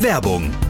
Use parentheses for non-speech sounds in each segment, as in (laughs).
Werbung.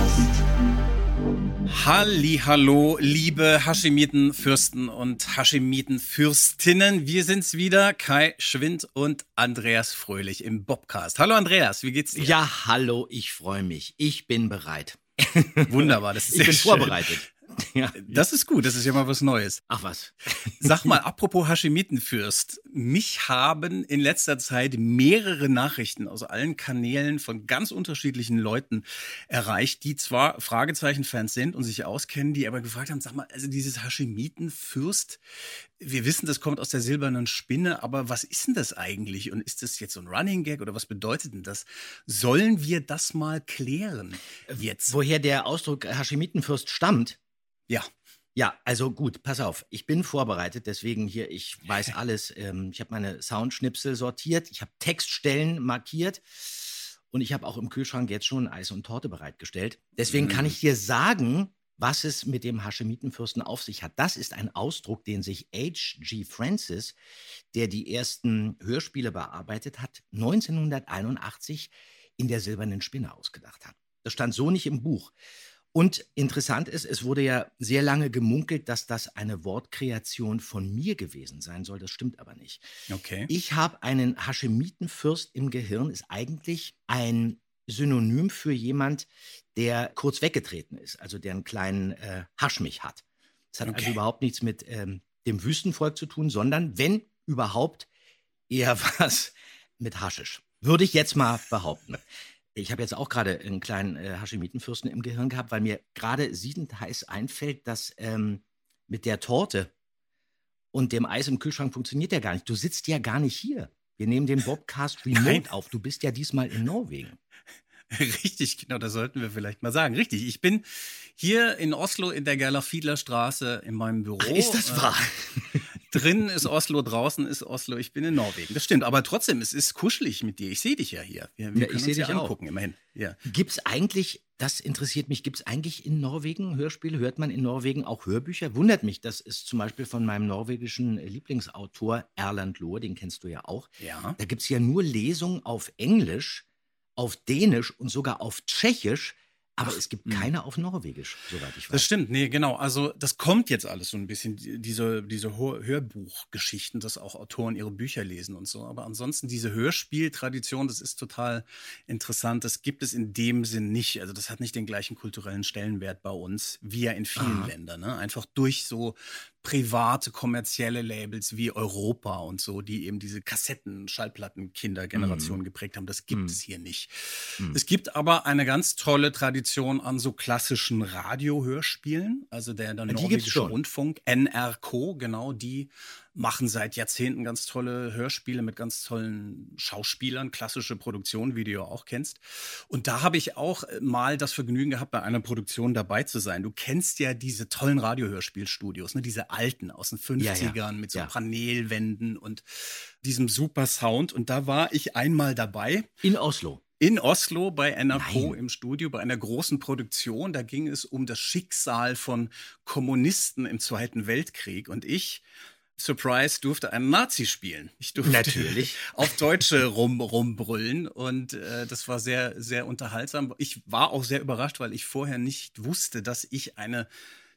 Hallo, liebe Haschemitenfürsten und Haschemitenfürstinnen. Wir sind's wieder, Kai Schwind und Andreas Fröhlich im Bobcast. Hallo Andreas, wie geht's dir? Ja, hallo, ich freue mich. Ich bin bereit. Wunderbar, das ist Ich sehr bin schön. vorbereitet. (laughs) Ja. Das ist gut, das ist ja mal was Neues. Ach was. (laughs) Sag mal, apropos Haschemitenfürst. Mich haben in letzter Zeit mehrere Nachrichten aus allen Kanälen von ganz unterschiedlichen Leuten erreicht, die zwar Fragezeichen-Fans sind und sich auskennen, die aber gefragt haben, sag mal, also dieses Haschemitenfürst, wir wissen, das kommt aus der silbernen Spinne, aber was ist denn das eigentlich? Und ist das jetzt so ein Running Gag oder was bedeutet denn das? Sollen wir das mal klären jetzt? Woher der Ausdruck Haschemitenfürst stammt? Ja. Ja, also gut, pass auf. Ich bin vorbereitet, deswegen hier, ich weiß (laughs) alles. Ähm, ich habe meine Soundschnipsel sortiert, ich habe Textstellen markiert und ich habe auch im Kühlschrank jetzt schon Eis und Torte bereitgestellt. Deswegen kann ich dir sagen, was es mit dem Haschemitenfürsten auf sich hat. Das ist ein Ausdruck, den sich H.G. Francis, der die ersten Hörspiele bearbeitet hat, 1981 in der Silbernen Spinne ausgedacht hat. Das stand so nicht im Buch. Und interessant ist, es wurde ja sehr lange gemunkelt, dass das eine Wortkreation von mir gewesen sein soll. Das stimmt aber nicht. Okay. Ich habe einen Haschemitenfürst im Gehirn, ist eigentlich ein Synonym für jemand, der kurz weggetreten ist, also der einen kleinen äh, Haschmich hat. Das hat also Okay. überhaupt nichts mit ähm, dem Wüstenvolk zu tun, sondern wenn überhaupt eher (laughs) was mit Haschisch. Würde ich jetzt mal behaupten. Ich habe jetzt auch gerade einen kleinen äh, Haschemitenfürsten im Gehirn gehabt, weil mir gerade siedend heiß einfällt, dass ähm, mit der Torte und dem Eis im Kühlschrank funktioniert ja gar nicht. Du sitzt ja gar nicht hier. Wir nehmen den Bobcast (laughs) Remote Nein. auf. Du bist ja diesmal in Norwegen. (laughs) Richtig, genau, das sollten wir vielleicht mal sagen. Richtig, ich bin hier in Oslo in der Gerlach Fiedler Straße in meinem Büro. Ist das wahr? Drinnen ist Oslo, draußen ist Oslo. Ich bin in Norwegen. Das stimmt, aber trotzdem, es ist kuschelig mit dir. Ich sehe dich ja hier. Wir, wir Ja, ich können seh uns ja dich auch. angucken, immerhin. Ja. Gibt es eigentlich, das interessiert mich, gibt es eigentlich in Norwegen Hörspiele? Hört man in Norwegen auch Hörbücher? Wundert mich, das ist zum Beispiel von meinem norwegischen Lieblingsautor Erland Lohr, den kennst du ja auch. Ja. Da gibt es ja nur Lesungen auf Englisch auf Dänisch und sogar auf Tschechisch. Aber es gibt keine auf Norwegisch, soweit ich weiß. Das stimmt, nee, genau. Also das kommt jetzt alles so ein bisschen, die- diese, diese Hör- Hörbuchgeschichten, dass auch Autoren ihre Bücher lesen und so. Aber ansonsten diese Hörspieltradition, das ist total interessant. Das gibt es in dem Sinn nicht. Also das hat nicht den gleichen kulturellen Stellenwert bei uns, wie ja in vielen Aha. Ländern. Ne? Einfach durch so private, kommerzielle Labels wie Europa und so, die eben diese Kassetten, Schallplatten, Kindergeneration geprägt haben. Das gibt Mhm. es hier nicht. Mhm. Es gibt aber eine ganz tolle Tradition an so klassischen Radiohörspielen. Also der, der norwegische. Rundfunk, NRK, genau, die machen seit Jahrzehnten ganz tolle Hörspiele mit ganz tollen Schauspielern, klassische Produktion, wie du ja auch kennst. Und da habe ich auch äh, mal das Vergnügen gehabt, bei einer Produktion dabei zu sein. Du kennst ja diese tollen Radiohörspielstudios, ne? diese alten aus den Ja, 50ern ja. mit so Ja. Panelwänden und diesem super Sound. Und da war ich einmal dabei In Oslo. in Oslo bei Nein. im Studio bei einer großen Produktion. Da ging es um das Schicksal von Kommunisten im Zweiten Weltkrieg. Und ich, Surprise, durfte einen Nazi spielen. Ich durfte Natürlich. (laughs) auf Deutsche rum, rumbrüllen. Und äh, das war sehr, sehr unterhaltsam. Ich war auch sehr überrascht, weil ich vorher nicht wusste, dass ich eine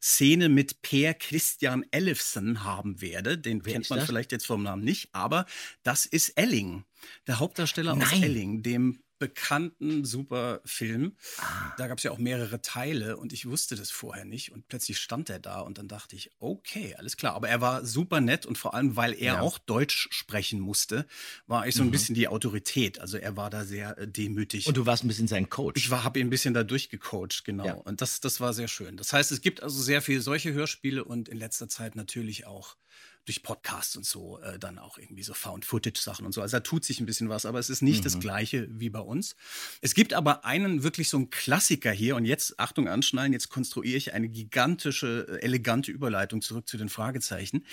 Szene mit Per Christian Ellefsen haben werde. Den Wer kennt man vielleicht jetzt vom Namen nicht, aber das ist Elling, der Hauptdarsteller aus Nein. Elling, dem bekannten Superfilm. Ah. Da gab es ja auch mehrere Teile und ich wusste das vorher nicht und plötzlich stand er da und dann dachte ich, okay, alles klar. Aber er war super nett und vor allem, weil er Ja. auch Deutsch sprechen musste, war ich so ein Mhm. bisschen die Autorität. Also er war da sehr äh, demütig. Und du warst ein bisschen sein Coach. Ich habe ihn ein bisschen da durchgecoacht, genau. Ja. Und das, das war sehr schön. Das heißt, es gibt also sehr viele solche Hörspiele und in letzter Zeit natürlich auch durch Podcasts und so äh, dann auch irgendwie so Found-Footage-Sachen und so. Also da tut sich ein bisschen was, aber es ist nicht das Gleiche wie bei uns. Es gibt aber einen wirklich so einen Klassiker hier und jetzt, Achtung, anschnallen, jetzt konstruiere ich eine gigantische, äh, elegante Überleitung zurück zu den Fragezeichen.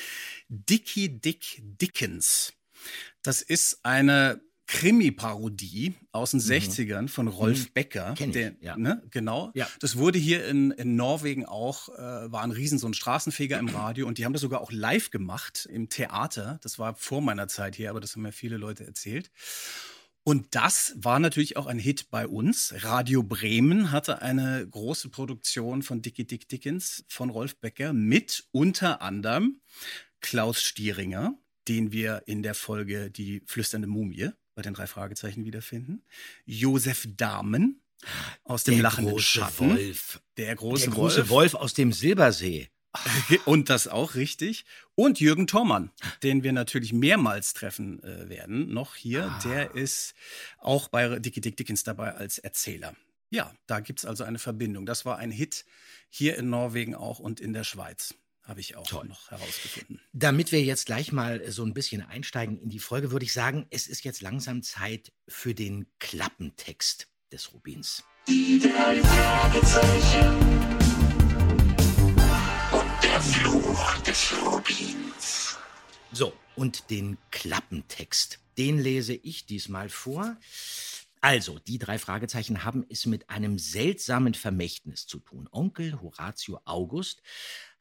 Dickie Dick Dickens. Das ist eine Krimi-Parodie aus den 60ern von Rolf Becker. Mhm. Kenn ich, der, ja. ne, genau. Ja. Das wurde hier in, in Norwegen auch, äh, war ein Riesen, so ein Straßenfeger im Radio und die haben das sogar auch live gemacht im Theater. Das war vor meiner Zeit hier, aber das haben mir viele Leute erzählt. Und das war natürlich auch ein Hit bei uns. Radio Bremen hatte eine große Produktion von Dickie Dick Dickens von Rolf Becker mit unter anderem Klaus Stieringer, den wir in der Folge Die flüsternde Mumie bei den drei Fragezeichen wiederfinden. Josef Dahmen aus dem der lachenden große Schatten. Wolf. Der große, der große Wolf. aus dem Silbersee. (laughs) Und das auch richtig. Und Jürgen Thormann, den wir natürlich mehrmals treffen äh, werden, noch hier. Ah. Der ist auch bei Dickie Dick Dickens dabei als Erzähler. Ja, da gibt's also eine Verbindung. Das war ein Hit hier in Norwegen auch und in der Schweiz. Habe ich auch Toll. noch herausgefunden. Damit wir jetzt gleich mal so ein bisschen einsteigen in die Folge, würde ich sagen, es ist jetzt langsam Zeit für den Klappentext des Rubins. Die drei Fragezeichen. Und der Fluch des Rubins. So, und den Klappentext, den lese ich diesmal vor. Also, die drei Fragezeichen haben es mit einem seltsamen Vermächtnis zu tun. Onkel Horatio August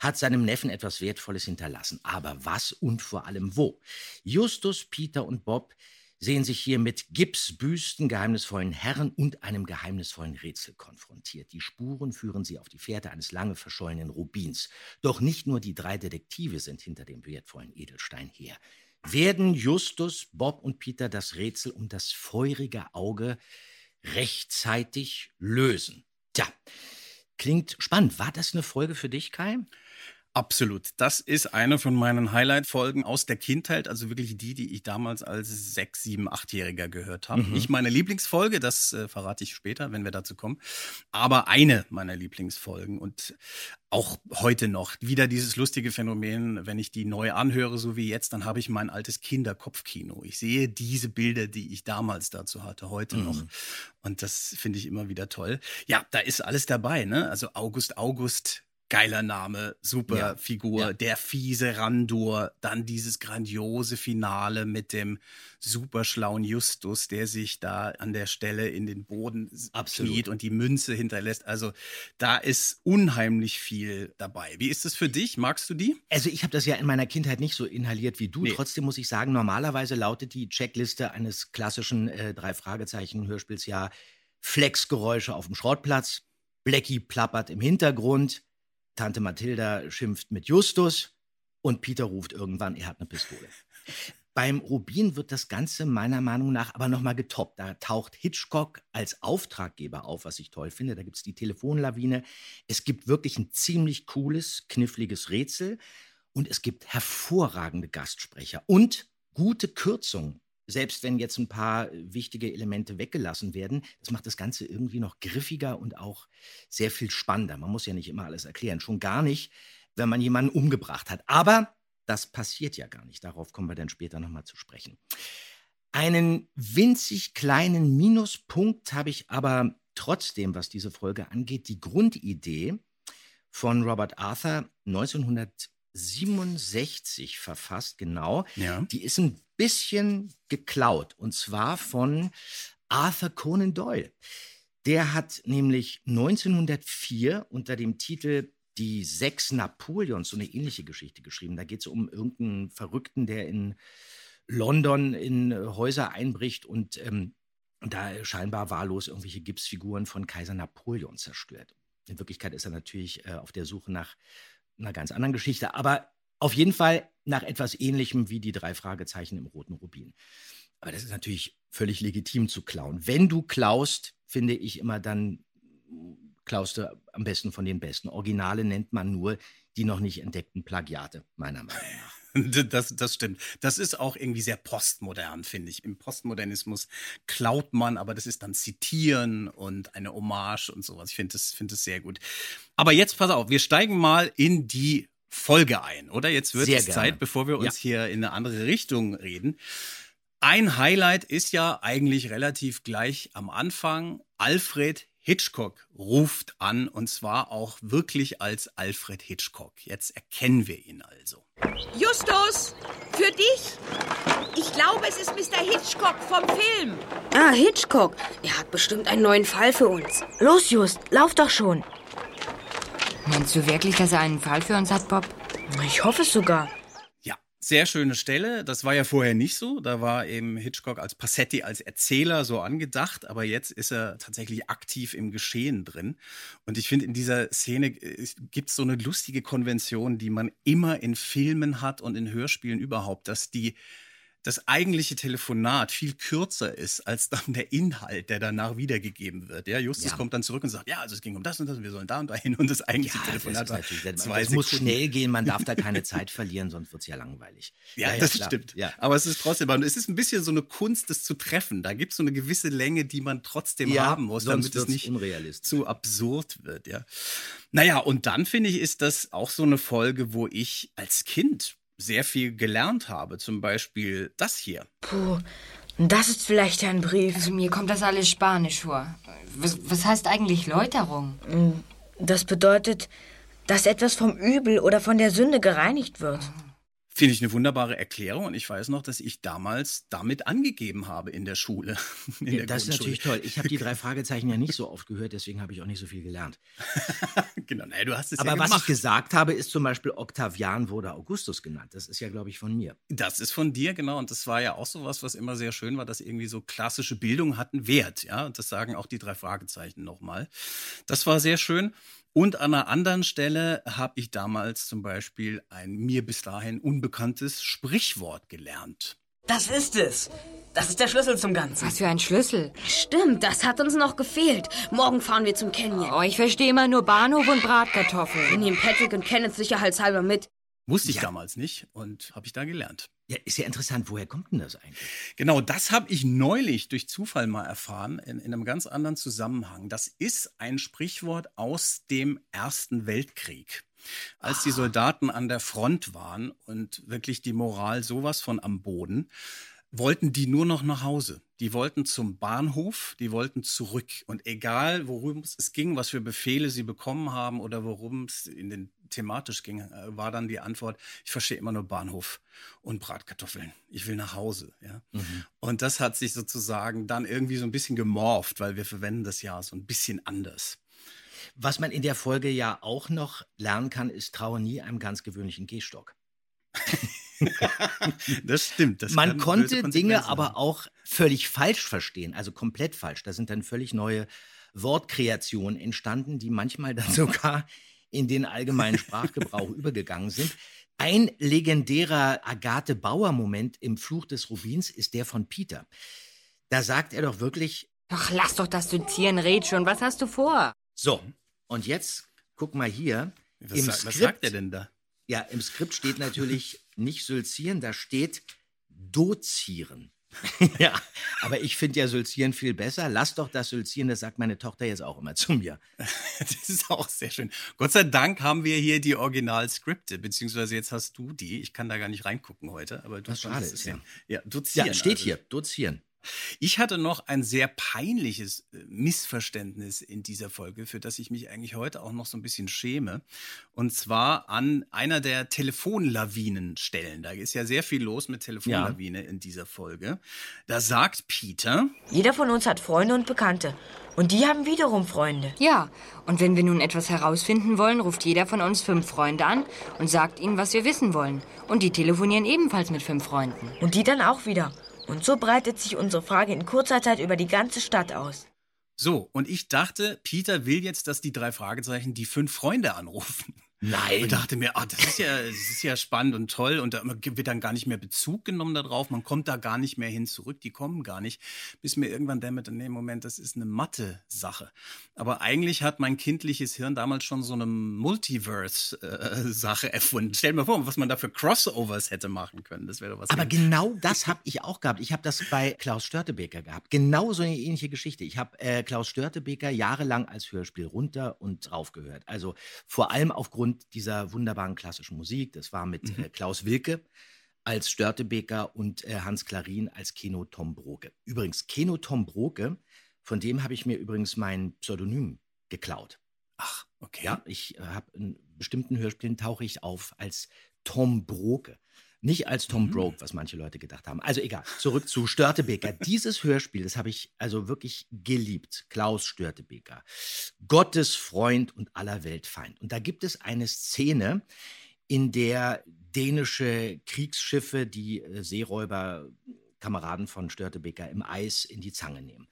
hat seinem Neffen etwas Wertvolles hinterlassen. Aber was und vor allem wo? Justus, Peter und Bob sehen sich hier mit Gipsbüsten, geheimnisvollen Herren und einem geheimnisvollen Rätsel konfrontiert. Die Spuren führen sie auf die Fährte eines lange verschollenen Rubins. Doch nicht nur die drei Detektive sind hinter dem wertvollen Edelstein her. Werden Justus, Bob und Peter das Rätsel um das feurige Auge rechtzeitig lösen? Tja, klingt spannend. War das eine Folge für dich, Kai? Absolut. Das ist eine von meinen Highlight-Folgen aus der Kindheit, also wirklich die, die ich damals als sechs, sieben, achtjähriger gehört habe. Mhm. Nicht meine Lieblingsfolge, das äh, verrate ich später, wenn wir dazu kommen, aber eine meiner Lieblingsfolgen und auch heute noch wieder dieses lustige Phänomen, wenn ich die neu anhöre, so wie jetzt, dann habe ich mein altes Kinderkopfkino. Ich sehe diese Bilder, die ich damals dazu hatte, heute Mhm. noch. Und das finde ich immer wieder toll. Ja, da ist alles dabei, ne? Also August August Geiler Name, super Ja. Figur, Ja. der fiese Randor, dann dieses grandiose Finale mit dem super schlauen Justus, der sich da an der Stelle in den Boden Absolut. kniet und die Münze hinterlässt. Also da ist unheimlich viel dabei. Wie ist es für dich? Magst du die? Also ich habe das ja in meiner Kindheit nicht so inhaliert wie du. Nee. Trotzdem muss ich sagen, normalerweise lautet die Checkliste eines klassischen äh, drei Fragezeichen Hörspiels ja Flexgeräusche auf dem Schrottplatz, Blackie plappert im Hintergrund, Tante Mathilda schimpft mit Justus und Peter ruft irgendwann, er hat eine Pistole. Beim Rubin wird das Ganze meiner Meinung nach aber nochmal getoppt. Da taucht Hitchcock als Auftraggeber auf, was ich toll finde. Da gibt es die Telefonlawine. Es gibt wirklich ein ziemlich cooles, kniffliges Rätsel. Und es gibt hervorragende Gastsprecher und gute Kürzungen. Selbst wenn jetzt ein paar wichtige Elemente weggelassen werden, das macht das Ganze irgendwie noch griffiger und auch sehr viel spannender. Man muss ja nicht immer alles erklären, schon gar nicht, wenn man jemanden umgebracht hat. Aber das passiert ja gar nicht. Darauf kommen wir dann später nochmal zu sprechen. Einen winzig kleinen Minuspunkt habe ich aber trotzdem, was diese Folge angeht. Die Grundidee von Robert Arthur 1967 verfasst, genau. Ja. Die ist ein bisschen geklaut und zwar von Arthur Conan Doyle. Der hat nämlich 1904 unter dem Titel Die Sechs Napoleons so eine ähnliche Geschichte geschrieben. Da geht es um irgendeinen Verrückten, der in London in äh, Häuser einbricht und ähm, da scheinbar wahllos irgendwelche Gipsfiguren von Kaiser Napoleon zerstört. In Wirklichkeit ist er natürlich äh, auf der Suche nach einer ganz anderen Geschichte, aber auf jeden Fall nach etwas Ähnlichem wie die drei Fragezeichen im Roten Rubin. Aber das ist natürlich völlig legitim zu klauen. Wenn du klaust, finde ich immer, dann klaust du am besten von den Besten. Originale nennt man nur die noch nicht entdeckten Plagiate, meiner Meinung nach. (laughs) Das, das stimmt. Das ist auch irgendwie sehr postmodern, finde ich. Im Postmodernismus klaut man, aber das ist dann Zitieren und eine Hommage und sowas. Ich finde das, finde das sehr gut. Aber jetzt pass auf, wir steigen mal in die Folge ein, oder? Jetzt wird Sehr es gerne. Zeit, bevor wir uns hier in eine andere Richtung reden. Ein Highlight ist ja eigentlich relativ gleich am Anfang. Alfred Hitchcock ruft an und zwar auch wirklich als Alfred Hitchcock. Jetzt erkennen wir ihn also. Justus, für dich. Ich glaube, es ist Mr. Hitchcock vom Film. Ah, Hitchcock. Er hat bestimmt einen neuen Fall für uns. Los, Just, lauf doch schon. Meinst du wirklich, dass er einen Fall für uns hat, Bob? Ich hoffe es sogar. Ja, sehr schöne Stelle. Das war ja vorher nicht so. Da war eben Hitchcock als Passetti, als Erzähler so angedacht, aber jetzt ist er tatsächlich aktiv im Geschehen drin. Und ich finde, in dieser Szene gibt es so eine lustige Konvention, die man immer in Filmen hat und in Hörspielen überhaupt, dass die das eigentliche Telefonat viel kürzer ist als dann der Inhalt, der danach wiedergegeben wird. Ja, Justus Ja. kommt dann zurück und sagt, ja, also es ging um das und das und wir sollen da und dahin und das eigentliche das Telefonat ist war das, zwei das muss schnell gehen, man darf da keine (laughs) Zeit verlieren, sonst wird es ja langweilig. Ja, das klar. stimmt. Ja. Aber es ist trotzdem, es ist ein bisschen so eine Kunst, das zu treffen. Da gibt es so eine gewisse Länge, die man trotzdem Ja, haben muss, damit es nicht unrealistisch. zu absurd wird, ja. Naja, und dann finde ich, ist das auch so eine Folge, wo ich als Kind sehr viel gelernt habe. Zum Beispiel das hier. Puh, das ist vielleicht ein Brief. Also mir kommt das alles spanisch vor. Was, was heißt eigentlich Läuterung? Das bedeutet, dass etwas vom Übel oder von der Sünde gereinigt wird. Finde ich eine wunderbare Erklärung und ich weiß noch, dass ich damals damit angegeben habe in der Schule. (laughs) In Ja, der das ist natürlich toll. Ich habe die (laughs) drei Fragezeichen ja nicht so oft gehört, deswegen habe ich auch nicht so viel gelernt. (laughs) genau, naja, du hast es Aber ja was ich gesagt habe, ist zum Beispiel Octavian wurde Augustus genannt. Das ist ja, glaube ich, von mir. Das ist von dir, genau. Und das war ja auch so was, was immer sehr schön war, dass irgendwie so klassische Bildung hatten Wert. Ja, und das sagen auch die drei Fragezeichen nochmal. Das war sehr schön. Und an einer anderen Stelle habe ich damals zum Beispiel ein mir bis dahin unbekanntes Sprichwort gelernt. Das ist es. Das ist der Schlüssel zum Ganzen. Was für ein Schlüssel. Stimmt, das hat uns noch gefehlt. Morgen fahren wir zum Canyon. Oh, ich verstehe immer nur Bahnhof und Wir Bratkartoffeln. nehmen Patrick und Kenneth sicherheitshalber mit. Wusste ich Ja. damals nicht und habe ich da gelernt. Ja, ist ja interessant. Woher kommt denn das eigentlich? Genau, das habe ich neulich durch Zufall mal erfahren, in, in einem ganz anderen Zusammenhang. Das ist ein Sprichwort aus dem Ersten Weltkrieg. Als die Soldaten an der Front waren und wirklich die Moral sowas von am Boden, wollten die nur noch nach Hause. Die wollten zum Bahnhof, die wollten zurück. Und egal, worum es ging, was für Befehle sie bekommen haben oder worum es in den thematisch ging, äh, war dann die Antwort, ich verstehe immer nur Bahnhof und Bratkartoffeln. Ich will nach Hause. Ja? Mhm. Und das hat sich sozusagen dann irgendwie so ein bisschen gemorpht, weil wir verwenden das ja so ein bisschen anders. Was man in der Folge ja auch noch lernen kann, ist traue nie einem ganz gewöhnlichen Gehstock. (laughs) das stimmt. Das Man konnte Dinge haben. aber auch völlig falsch verstehen, also komplett falsch. Da sind dann völlig neue Wortkreationen entstanden, die manchmal dann (laughs) sogar in den allgemeinen Sprachgebrauch (laughs) übergegangen sind. Ein legendärer Agathe Bauer-Moment im Fluch des Rubins ist der von Peter. Da sagt er doch wirklich, Ach, lass doch das Dozieren, red schon. Was hast du vor? so, und jetzt guck mal hier. Was, Im sa- was Skript- sagt er denn da? Ja, im Skript steht natürlich nicht Sülzieren, da steht Dozieren. (laughs) ja, aber ich finde ja Sülzieren viel besser. Lass doch das Sülzieren, das sagt meine Tochter jetzt auch immer zu mir. (laughs) Das ist auch sehr schön. Gott sei Dank haben wir hier die Originalskripte, beziehungsweise jetzt hast du die. Ich kann da gar nicht reingucken heute, aber du Was konntest schade ist, ja. Ja, dozieren. Ja, steht also. hier, Dozieren. Ich hatte noch ein sehr peinliches äh, Missverständnis in dieser Folge, für das ich mich eigentlich heute auch noch so ein bisschen schäme. Und zwar an einer der Telefonlawinenstellen. Da ist ja sehr viel los mit Telefonlawine in dieser Folge. Da sagt Peter, Jeder von uns hat Freunde und Bekannte. Und die haben wiederum Freunde. Ja, und wenn wir nun etwas herausfinden wollen, ruft jeder von uns fünf Freunde an und sagt ihnen, was wir wissen wollen. Und die telefonieren ebenfalls mit fünf Freunden. Und die dann auch wieder. Und so breitet sich unsere Frage in kurzer Zeit über die ganze Stadt aus. so, und ich dachte, Peter will jetzt, dass die drei Fragezeichen die fünf Freunde anrufen. Nein. Und dachte mir, ah, das ist ja, das ist ja spannend und toll und da wird dann gar nicht mehr Bezug genommen darauf. Man kommt da gar nicht mehr hin zurück. Die kommen gar nicht. Bis mir irgendwann dämmerte, nee, Moment, das ist eine Mathe-Sache. Aber eigentlich hat mein kindliches Hirn damals schon so eine Multiverse-Sache (laughs) erfunden. Stell dir mal vor, was man da für Crossovers hätte machen können. Das wäre was. Aber ganz- genau das habe ich auch gehabt. Ich habe das bei Klaus Störtebeker gehabt. Genau so eine ähnliche Geschichte. Ich habe äh, Klaus Störtebeker jahrelang als Hörspiel runter und drauf gehört. Also vor allem aufgrund dieser wunderbaren klassischen Musik. Das war mit äh, Klaus Wilke als Störtebeker und äh, Hans Klarin als Keno Tom Broke. Übrigens, Keno Tom Broke, von dem habe ich mir übrigens mein Pseudonym geklaut. Ach, okay. Ja, ich äh, habe in bestimmten Hörspielen tauche ich auf als Tom Broke. Nicht als Tom Mhm. Broke, was manche Leute gedacht haben. Also egal, zurück zu Störtebeker. (laughs) Dieses Hörspiel, das habe ich also wirklich geliebt. Klaus Störtebeker. Gottes Freund und aller Weltfeind. Und da gibt es eine Szene, in der dänische Kriegsschiffe die äh, Seeräuber, Kameraden von Störtebeker im Eis in die Zange nehmen.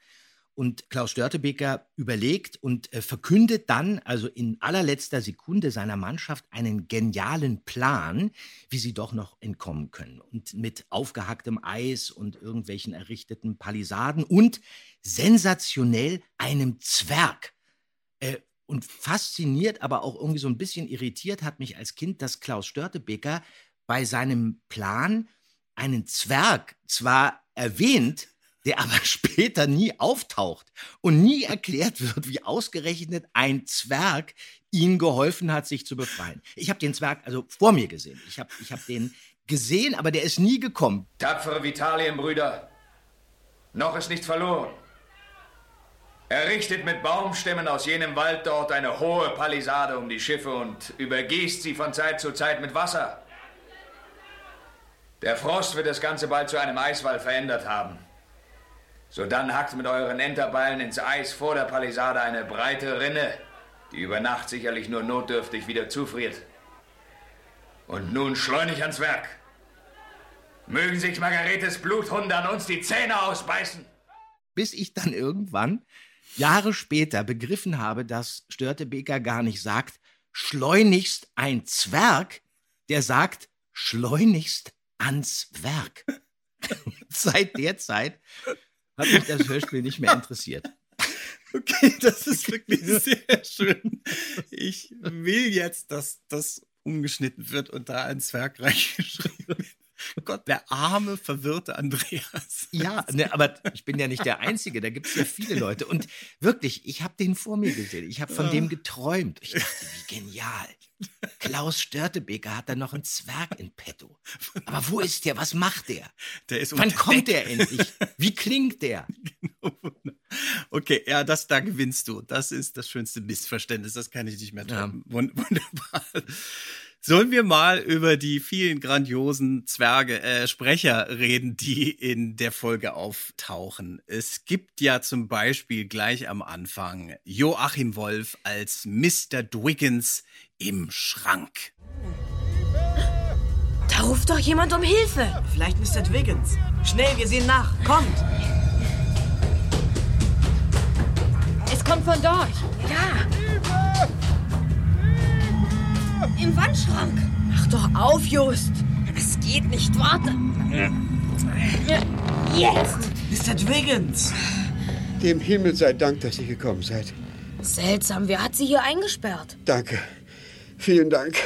Und Klaus Störtebeker überlegt und äh, verkündet dann, also in allerletzter Sekunde seiner Mannschaft, einen genialen Plan, wie sie doch noch entkommen können. Und mit aufgehacktem Eis und irgendwelchen errichteten Palisaden und sensationell einem Zwerg. Äh, und fasziniert, aber auch irgendwie so ein bisschen irritiert hat mich als Kind, dass Klaus Störtebeker bei seinem Plan einen Zwerg zwar erwähnt, der aber (laughs) später nie auftaucht und nie erklärt wird, wie ausgerechnet ein Zwerg ihm geholfen hat, sich zu befreien. Ich habe den Zwerg also vor mir gesehen. Ich habe ich hab den gesehen, aber der ist nie gekommen. Tapfere Vitalienbrüder, noch ist nichts verloren. Errichtet mit Baumstämmen aus jenem Wald dort eine hohe Palisade um die Schiffe und übergießt sie von Zeit zu Zeit mit Wasser. Der Frost wird das Ganze bald zu einem Eiswall verändert haben. So dann hackt mit euren Enterbeilen ins Eis vor der Palisade eine breite Rinne, die über Nacht sicherlich nur notdürftig wieder zufriert. Und nun schleunig ans Werk. Mögen sich Margaretes Bluthunde an uns die Zähne ausbeißen. bis ich dann irgendwann Jahre später begriffen habe, dass Störtebeker gar nicht sagt, schleunigst ein Zwerg, der sagt, schleunigst ans Werk. (laughs) Seit der Zeit hat mich das Hörspiel nicht mehr interessiert. (laughs) Okay, das ist wirklich sehr schön. Ich will jetzt, dass das umgeschnitten wird und da ein Zwerg reingeschrieben wird. Gott, der arme, verwirrte Andreas. Ja, ne, aber ich bin ja nicht der Einzige, da gibt es ja viele Leute. Und wirklich, ich habe den vor mir gesehen, ich habe von dem geträumt. Ich dachte, wie genial. Klaus Störtebeker hat da noch einen Zwerg in petto. (laughs) Aber wo ist der? Was macht der? Der ist Wann kommt der endlich? (laughs) Wie klingt der? Okay, ja, das da gewinnst du. Das ist das schönste Missverständnis. Das kann ich nicht mehr Ja. toppen. Wund- Wunderbar. Sollen wir mal über die vielen grandiosen Zwerge, äh, Sprecher reden, die in der Folge auftauchen? Es gibt ja zum Beispiel gleich am Anfang Joachim Wolf als Mr. Dwiggins im Schrank. Da ruft doch jemand um Hilfe. Vielleicht Mr. Dwiggins. Schnell, wir sehen nach. Kommt! Es kommt von dort. Im Wandschrank. Mach doch auf, Just. Es geht nicht, warte. Jetzt. Mr. Dwiggins! Dem Himmel sei Dank, dass ihr gekommen seid. Seltsam, wer hat sie hier eingesperrt? Danke. Vielen Dank.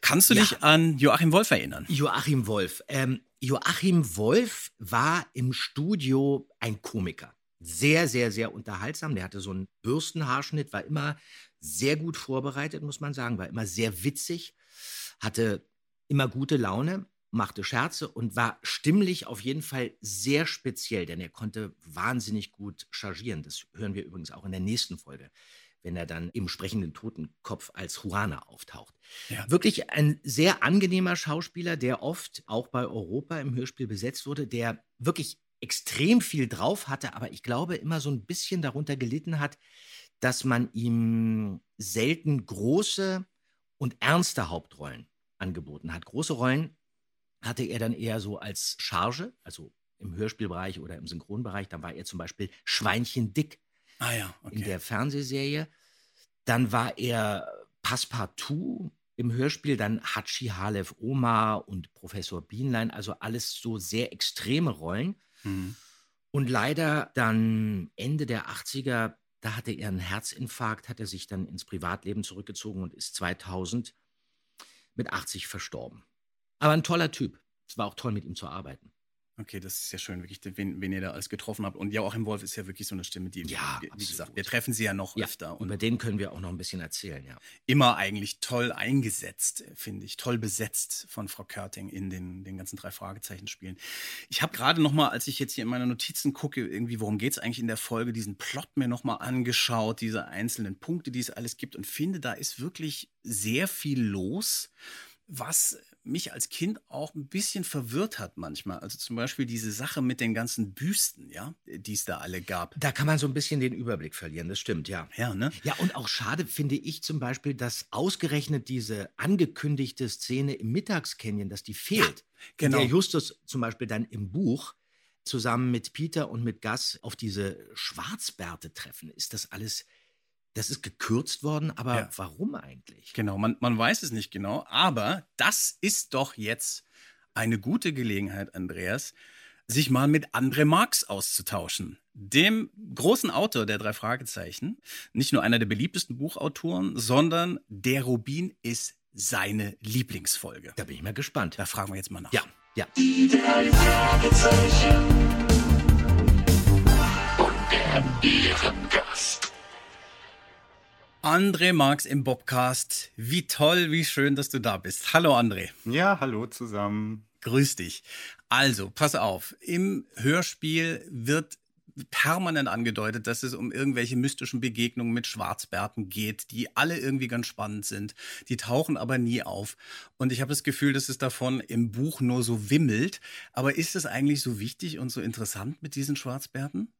Kannst du dich an Joachim Wolf erinnern? Joachim Wolf. Ähm, Joachim Wolf war im Studio ein Komiker. Sehr, sehr, sehr unterhaltsam. Der hatte so einen Bürstenhaarschnitt, war immer sehr gut vorbereitet, muss man sagen, war immer sehr witzig, hatte immer gute Laune, machte Scherze und war stimmlich auf jeden Fall sehr speziell, denn er konnte wahnsinnig gut chargieren. Das hören wir übrigens auch in der nächsten Folge, wenn er dann im sprechenden Totenkopf als Juana auftaucht. Ja. Wirklich ein sehr angenehmer Schauspieler, der oft auch bei Europa im Hörspiel besetzt wurde, der wirklich extrem viel drauf hatte, aber ich glaube immer so ein bisschen darunter gelitten hat, dass man ihm selten große und ernste Hauptrollen angeboten hat. Große Rollen hatte er dann eher so als Charge, also im Hörspielbereich oder im Synchronbereich. Dann war er zum Beispiel Schweinchen Dick Ah ja, in okay. der Fernsehserie. Dann war er Passepartout im Hörspiel, dann Hatschi Halef Omar und Professor Bienlein, also alles so sehr extreme Rollen. Mhm. Und leider dann Ende der 80er, da hatte er einen Herzinfarkt, hat er sich dann ins Privatleben zurückgezogen und ist 2000 mit 80 verstorben. Aber ein toller Typ. Es war auch toll, mit ihm zu arbeiten. Okay, das ist ja schön, wirklich, wen, wen ihr da alles getroffen habt. Und Joachim Wolf ist ja wirklich so eine Stimme, die, Ja, wie, wie gesagt, wir treffen sie ja noch Ja, öfter. über den können wir auch noch ein bisschen erzählen, ja. immer eigentlich toll eingesetzt, finde ich. Toll besetzt von Frau Körting in den, den ganzen drei Fragezeichen-Spielen. Ich habe gerade noch mal, als ich jetzt hier in meine Notizen gucke, irgendwie, worum geht es eigentlich in der Folge, diesen Plot mir noch mal angeschaut, diese einzelnen Punkte, die es alles gibt und finde, da ist wirklich sehr viel los, was mich als Kind auch ein bisschen verwirrt hat manchmal. Also zum Beispiel diese Sache mit den ganzen Büsten, ja, die es da alle gab. Da kann man so ein bisschen den Überblick verlieren, das stimmt, ja. Ja, ne? Ja, und auch schade finde ich zum Beispiel, dass ausgerechnet diese angekündigte Szene im Mittagscanyon, dass die fehlt. genau. In der Justus zum Beispiel dann im Buch zusammen mit Peter und mit Gus auf diese Schwarzbärte treffen. Ist das alles, das ist gekürzt worden, aber Ja. warum eigentlich? Genau, man, man weiß es nicht genau, aber das ist doch jetzt eine gute Gelegenheit, Andreas, sich mal mit André Marx auszutauschen. Dem großen Autor der drei Fragezeichen, nicht nur einer der beliebtesten Buchautoren, sondern der Rubin ist seine Lieblingsfolge. Da bin ich mal gespannt. Da fragen wir jetzt mal nach. Ja, ja. Die drei Fragezeichen. Und der Ehrengast. André Marx im Bobcast. Wie toll, wie schön, dass du da bist. Hallo André. Ja, hallo zusammen. Grüß dich. Also, pass auf. Im Hörspiel wird permanent angedeutet, dass es um irgendwelche mystischen Begegnungen mit Schwarzbärten geht, die alle irgendwie ganz spannend sind. Die tauchen aber nie auf. Und ich habe das Gefühl, dass es davon im Buch nur so wimmelt. Aber ist es eigentlich so wichtig und so interessant mit diesen Schwarzbärten?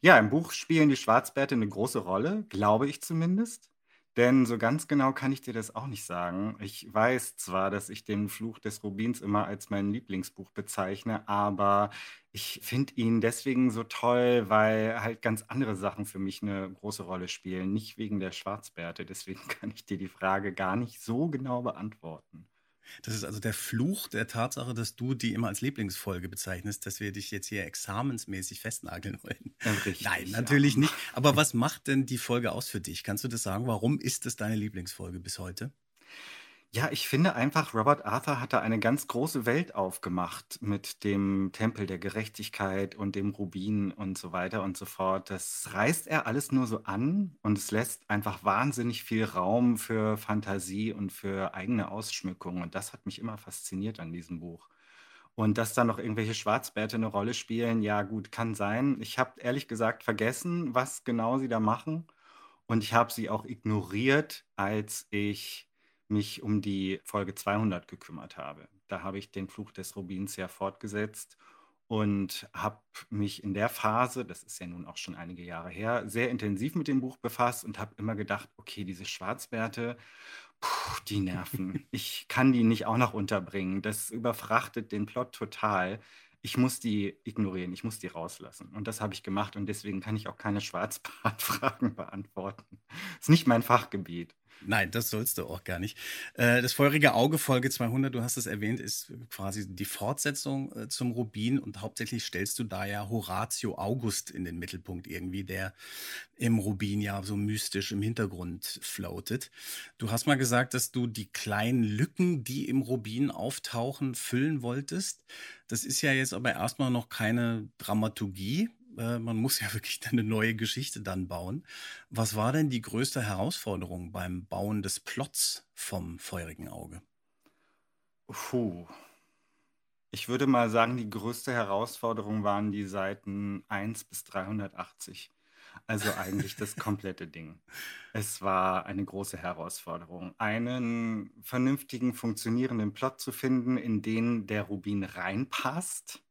Ja, im Buch spielen die Schwarzbärte eine große Rolle, glaube ich zumindest. Denn so ganz genau kann ich dir das auch nicht sagen. Ich weiß zwar, dass ich den Fluch des Rubins immer als mein Lieblingsbuch bezeichne, aber ich finde ihn deswegen so toll, weil halt ganz andere Sachen für mich eine große Rolle spielen. Nicht wegen der Schwarzbärte. Deswegen (laughs) kann ich dir die Frage gar nicht so genau beantworten. Das ist also der Fluch der Tatsache, dass du die immer als Lieblingsfolge bezeichnest, dass wir dich jetzt hier examensmäßig festnageln wollen. Ja, richtig, Nein, ja. natürlich nicht. Aber was macht denn die Folge aus für dich? Kannst du das sagen? Warum ist es deine Lieblingsfolge bis heute? Ja, ich finde einfach, Robert Arthur hat da eine ganz große Welt aufgemacht mit dem Tempel der Gerechtigkeit und dem Rubin und so weiter und so fort. Das reißt er alles nur so an und es lässt einfach wahnsinnig viel Raum für Fantasie und für eigene Ausschmückung. Und das hat mich immer fasziniert an diesem Buch. Und dass da noch irgendwelche Schwarzbärte eine Rolle spielen, ja gut, kann sein. Ich habe ehrlich gesagt vergessen, was genau sie da machen. Und ich habe sie auch ignoriert, als ich mich um die Folge 200 gekümmert habe. Da habe ich den Fluch des Rubins ja fortgesetzt und habe mich in der Phase, das ist ja nun auch schon einige Jahre her, sehr intensiv mit dem Buch befasst und habe immer gedacht, okay, diese Schwarzbärte, puh, die nerven. (laughs) Ich kann die nicht auch noch unterbringen. Das überfrachtet den Plot total. Ich muss die ignorieren, ich muss die rauslassen. Und das habe ich gemacht und deswegen kann ich auch keine Schwarzbartfragen beantworten. Ist nicht mein Fachgebiet. Nein, das sollst du auch gar nicht. Äh, das feurige Auge, Folge 200, du hast es erwähnt, ist quasi die Fortsetzung äh, zum Rubin und hauptsächlich stellst du da ja Horatio August in den Mittelpunkt irgendwie, der im Rubin ja so mystisch im Hintergrund floatet. Du hast mal gesagt, dass du die kleinen Lücken, die im Rubin auftauchen, füllen wolltest. Das ist ja jetzt aber erstmal noch keine Dramaturgie, äh, man muss ja (laughs) wirklich eine neue Geschichte dann bauen. Was war denn die größte Herausforderung beim Bauen des Plots vom feurigen Auge? Puh. Ich würde mal sagen, die größte Herausforderung waren die Seiten 1 bis 380. Also eigentlich das (laughs) komplette Ding. Es war eine große Herausforderung, einen vernünftigen, funktionierenden Plot zu finden, in den der Rubin reinpasst,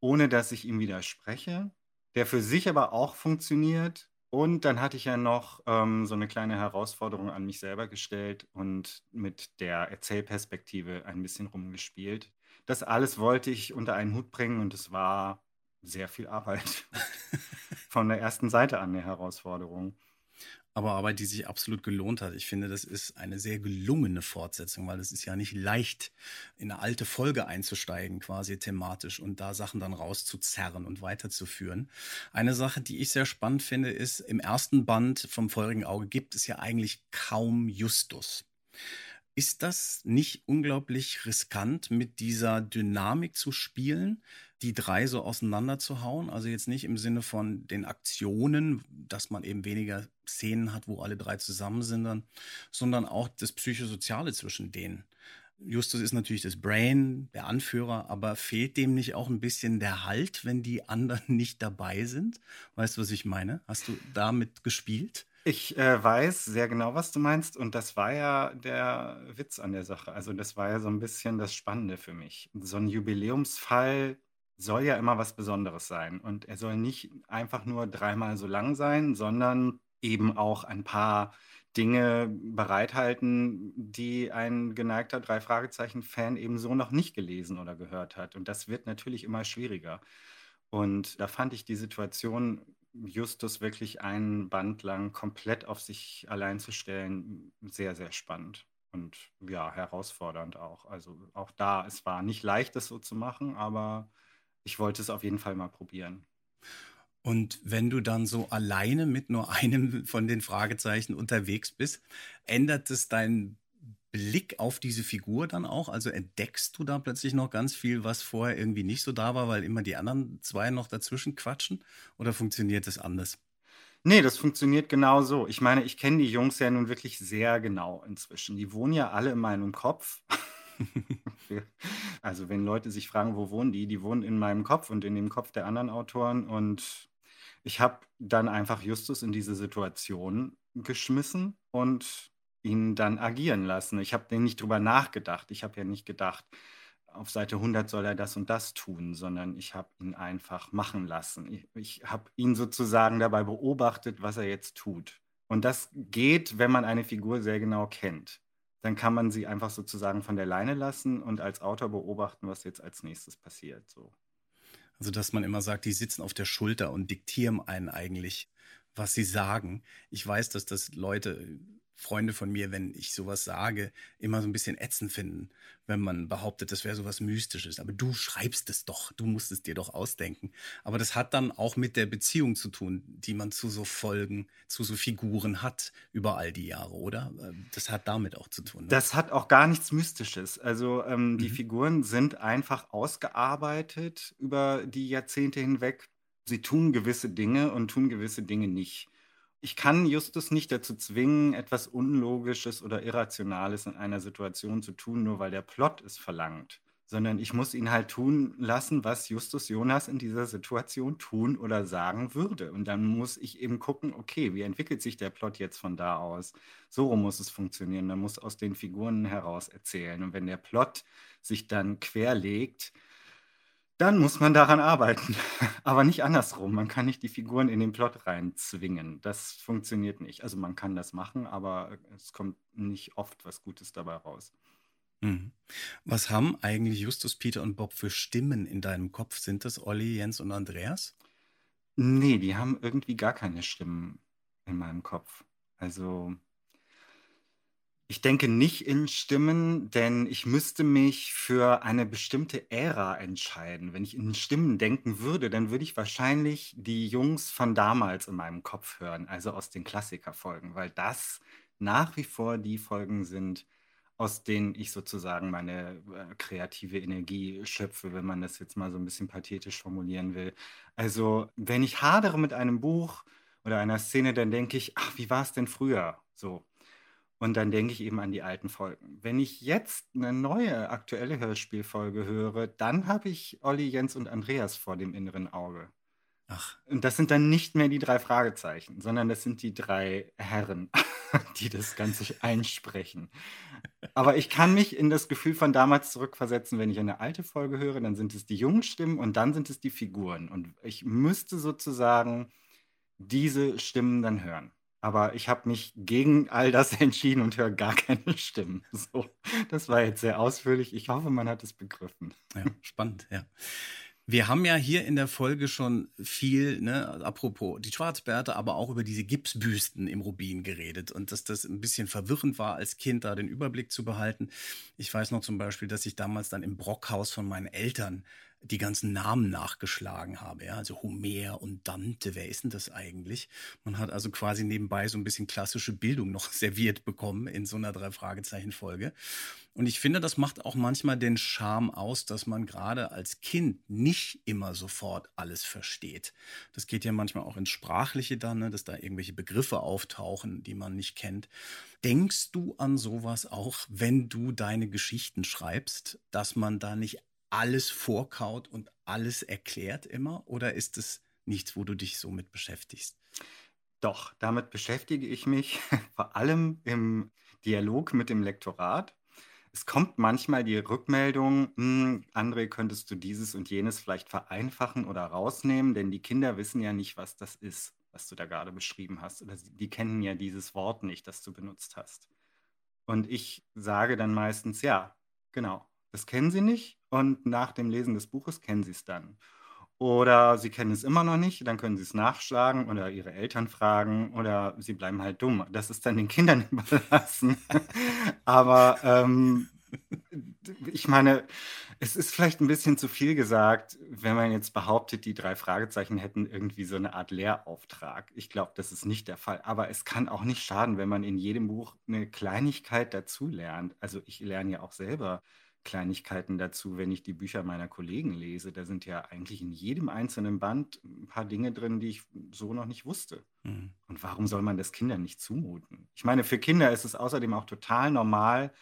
ohne dass ich ihm widerspreche der für sich aber auch funktioniert. Und dann hatte ich ja noch ähm, so eine kleine Herausforderung an mich selber gestellt und mit der Erzählperspektive ein bisschen rumgespielt. Das alles wollte ich unter einen Hut bringen und es war sehr viel Arbeit. (laughs) Von der ersten Seite an eine Herausforderung aber Arbeit, die sich absolut gelohnt hat. Ich finde, das ist eine sehr gelungene Fortsetzung, weil es ist ja nicht leicht, in eine alte Folge einzusteigen, quasi thematisch und da Sachen dann rauszuzerren und weiterzuführen. Eine Sache, die ich sehr spannend finde, ist, im ersten Band vom feurigen Auge gibt es ja eigentlich kaum Justus. Ist das nicht unglaublich riskant, mit dieser Dynamik zu spielen? die drei so auseinanderzuhauen. Also jetzt nicht im Sinne von den Aktionen, dass man eben weniger Szenen hat, wo alle drei zusammen sind, sondern auch das Psychosoziale zwischen denen. Justus ist natürlich das Brain, der Anführer, aber fehlt dem nicht auch ein bisschen der Halt, wenn die anderen (laughs) nicht dabei sind? Weißt du, was ich meine? Hast du damit gespielt? Ich äh, weiß sehr genau, was du meinst. Und das war ja der Witz an der Sache. Also das war ja so ein bisschen das Spannende für mich. So ein Jubiläumsfall soll ja immer was Besonderes sein. Und er soll nicht einfach nur dreimal so lang sein, sondern eben auch ein paar Dinge bereithalten, die ein geneigter Drei-Fragezeichen-Fan eben so noch nicht gelesen oder gehört hat. Und das wird natürlich immer schwieriger. Und da fand ich die Situation, Justus wirklich einen Band lang komplett auf sich allein zu stellen, sehr, sehr spannend und ja, herausfordernd auch. Also auch da, es war nicht leicht, das so zu machen, aber ich wollte es auf jeden Fall mal probieren. Und wenn du dann so alleine mit nur einem von den Fragezeichen unterwegs bist, ändert es deinen Blick auf diese Figur dann auch? Also entdeckst du da plötzlich noch ganz viel, was vorher irgendwie nicht so da war, weil immer die anderen zwei noch dazwischen quatschen? Oder funktioniert das anders? Nee, das funktioniert genau so. Ich meine, ich kenne die Jungs ja nun wirklich sehr genau inzwischen. Die wohnen ja alle in meinem Kopf. (laughs) also wenn Leute sich fragen, wo wohnen die, die wohnen in meinem Kopf und in dem Kopf der anderen Autoren. Und ich habe dann einfach Justus in diese Situation geschmissen und ihn dann agieren lassen. Ich habe nicht drüber nachgedacht. Ich habe ja nicht gedacht, auf Seite 100 soll er das und das tun, sondern ich habe ihn einfach machen lassen. Ich, ich habe ihn sozusagen dabei beobachtet, was er jetzt tut. Und das geht, wenn man eine Figur sehr genau kennt dann kann man sie einfach sozusagen von der Leine lassen und als Autor beobachten, was jetzt als nächstes passiert. So. Also, dass man immer sagt, die sitzen auf der Schulter und diktieren einen eigentlich, was sie sagen. Ich weiß, dass das Leute Freunde von mir, wenn ich sowas sage, immer so ein bisschen ätzend finden, wenn man behauptet, das wäre sowas Mystisches. Aber du schreibst es doch, du musst es dir doch ausdenken. Aber das hat dann auch mit der Beziehung zu tun, die man zu so Folgen, zu so Figuren hat über all die Jahre, oder? Das hat damit auch zu tun. Ne? Das hat auch gar nichts Mystisches. Also ähm, die mhm. Figuren sind einfach ausgearbeitet über die Jahrzehnte hinweg. Sie tun gewisse Dinge und tun gewisse Dinge nicht ich kann Justus nicht dazu zwingen, etwas Unlogisches oder Irrationales in einer Situation zu tun, nur weil der Plot es verlangt, sondern ich muss ihn halt tun lassen, was Justus Jonas in dieser Situation tun oder sagen würde. Und dann muss ich eben gucken, okay, wie entwickelt sich der Plot jetzt von da aus? So muss es funktionieren. Man muss aus den Figuren heraus erzählen. Und wenn der Plot sich dann querlegt, dann muss man daran arbeiten. (laughs) Aber nicht andersrum. Man kann nicht die Figuren in den Plot reinzwingen. Das funktioniert nicht. Also man kann das machen, aber es kommt nicht oft was Gutes dabei raus. Mhm. Was haben eigentlich Justus, Peter und Bob für Stimmen in deinem Kopf? Sind das Olli, Jens und Andreas? Nee, die haben irgendwie gar keine Stimmen in meinem Kopf. Also ich denke nicht in Stimmen, denn ich müsste mich für eine bestimmte Ära entscheiden. Wenn ich in Stimmen denken würde, dann würde ich wahrscheinlich die Jungs von damals in meinem Kopf hören, also aus den Klassikerfolgen, weil das nach wie vor die Folgen sind, aus denen ich sozusagen meine äh, kreative Energie schöpfe, wenn man das jetzt mal so ein bisschen pathetisch formulieren will. Also, wenn ich hadere mit einem Buch oder einer Szene, dann denke ich, ach, wie war es denn früher? So, und dann denke ich eben an die alten Folgen. Wenn ich jetzt eine neue aktuelle Hörspielfolge höre, dann habe ich Olli, Jens und Andreas vor dem inneren Auge. Ach. Und das sind dann nicht mehr die drei Fragezeichen, sondern das sind die drei Herren, (laughs) die das Ganze einsprechen. Aber ich kann mich in das Gefühl von damals zurückversetzen, wenn ich eine alte Folge höre, dann sind es die jungen Stimmen und dann sind es die Figuren. Und ich müsste sozusagen diese Stimmen dann hören. Aber ich habe mich gegen all das (laughs) entschieden und höre gar keine Stimmen. (laughs) So, das war jetzt sehr ausführlich. Ich hoffe, man hat es begriffen. Ja, spannend, ja. Wir haben ja hier in der Folge schon viel, ne, apropos die Schwarzbärte, aber auch über diese Gipsbüsten im Rubin geredet und dass das ein bisschen verwirrend war, als Kind da den Überblick zu behalten. Ich weiß noch zum Beispiel, dass ich damals dann im Brockhaus von meinen Eltern die ganzen Namen nachgeschlagen habe. Ja? Also Homer und Dante, wer ist denn das eigentlich? Man hat also quasi nebenbei so ein bisschen klassische Bildung noch (laughs) serviert bekommen in so einer Drei-Fragezeichen-Folge. Und ich finde, das macht auch manchmal den Charme aus, dass man gerade als Kind nicht immer sofort alles versteht. Das geht ja manchmal auch ins Sprachliche dann, ne? dass da irgendwelche Begriffe auftauchen, die man nicht kennt. Denkst du an sowas auch, wenn du deine Geschichten schreibst, dass man da nicht alles vorkaut und alles erklärt immer? Oder ist es nichts, wo du dich so mit beschäftigst? Doch, damit beschäftige ich mich (laughs) vor allem im Dialog mit dem Lektorat. Es kommt manchmal die Rückmeldung, hm, André, könntest du dieses und jenes vielleicht vereinfachen oder rausnehmen, denn die Kinder wissen ja nicht, was das ist, was du da gerade beschrieben hast. Oder die kennen ja dieses Wort nicht, das du benutzt hast. Und ich sage dann meistens, ja, genau, das kennen sie nicht und nach dem Lesen des Buches kennen sie es dann. Oder sie kennen es immer noch nicht, dann können sie es nachschlagen oder ihre Eltern fragen oder sie bleiben halt dumm. Das ist dann den Kindern (laughs) überlassen. Aber ähm, ich meine, es ist vielleicht ein bisschen zu viel gesagt, wenn man jetzt behauptet, die drei Fragezeichen hätten irgendwie so eine Art Lehrauftrag. Ich glaube, das ist nicht der Fall. Aber es kann auch nicht schaden, wenn man in jedem Buch eine Kleinigkeit dazu lernt. Also ich lerne ja auch selber Kleinigkeiten dazu, wenn ich die Bücher meiner Kollegen lese. Da sind ja eigentlich in jedem einzelnen Band ein paar Dinge drin, die ich so noch nicht wusste. Mhm. Und warum soll man das Kindern nicht zumuten? Ich meine, für Kinder ist es außerdem auch total normal,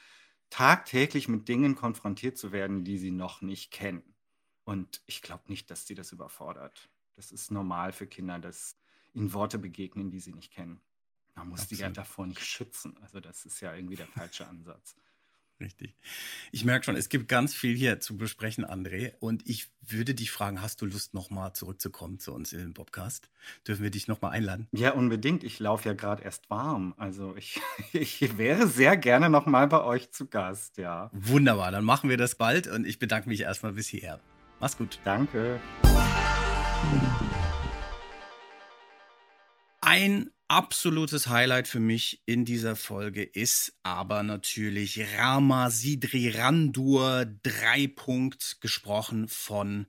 tagtäglich mit Dingen konfrontiert zu werden, die sie noch nicht kennen. Und ich glaube nicht, dass sie das überfordert. Das ist normal für Kinder, dass ihnen Worte begegnen, die sie nicht kennen. Man muss Absolut. die ja davor nicht schützen. Also das ist ja irgendwie der falsche Ansatz. Richtig. Ich merke schon, es gibt ganz viel hier zu besprechen, André. Und ich würde dich fragen, hast du Lust, nochmal zurückzukommen zu uns in den Podcast? Dürfen wir dich nochmal einladen? Ja, unbedingt. Ich laufe ja gerade erst warm. Also ich, (laughs) ich wäre sehr gerne nochmal bei euch zu Gast, ja. Wunderbar, dann machen wir das bald und ich bedanke mich erstmal bis hierher. Mach's gut. Danke. Ein Absolutes Highlight für mich in dieser Folge ist aber natürlich Rama Sidri Randur, Dreipunkt, gesprochen von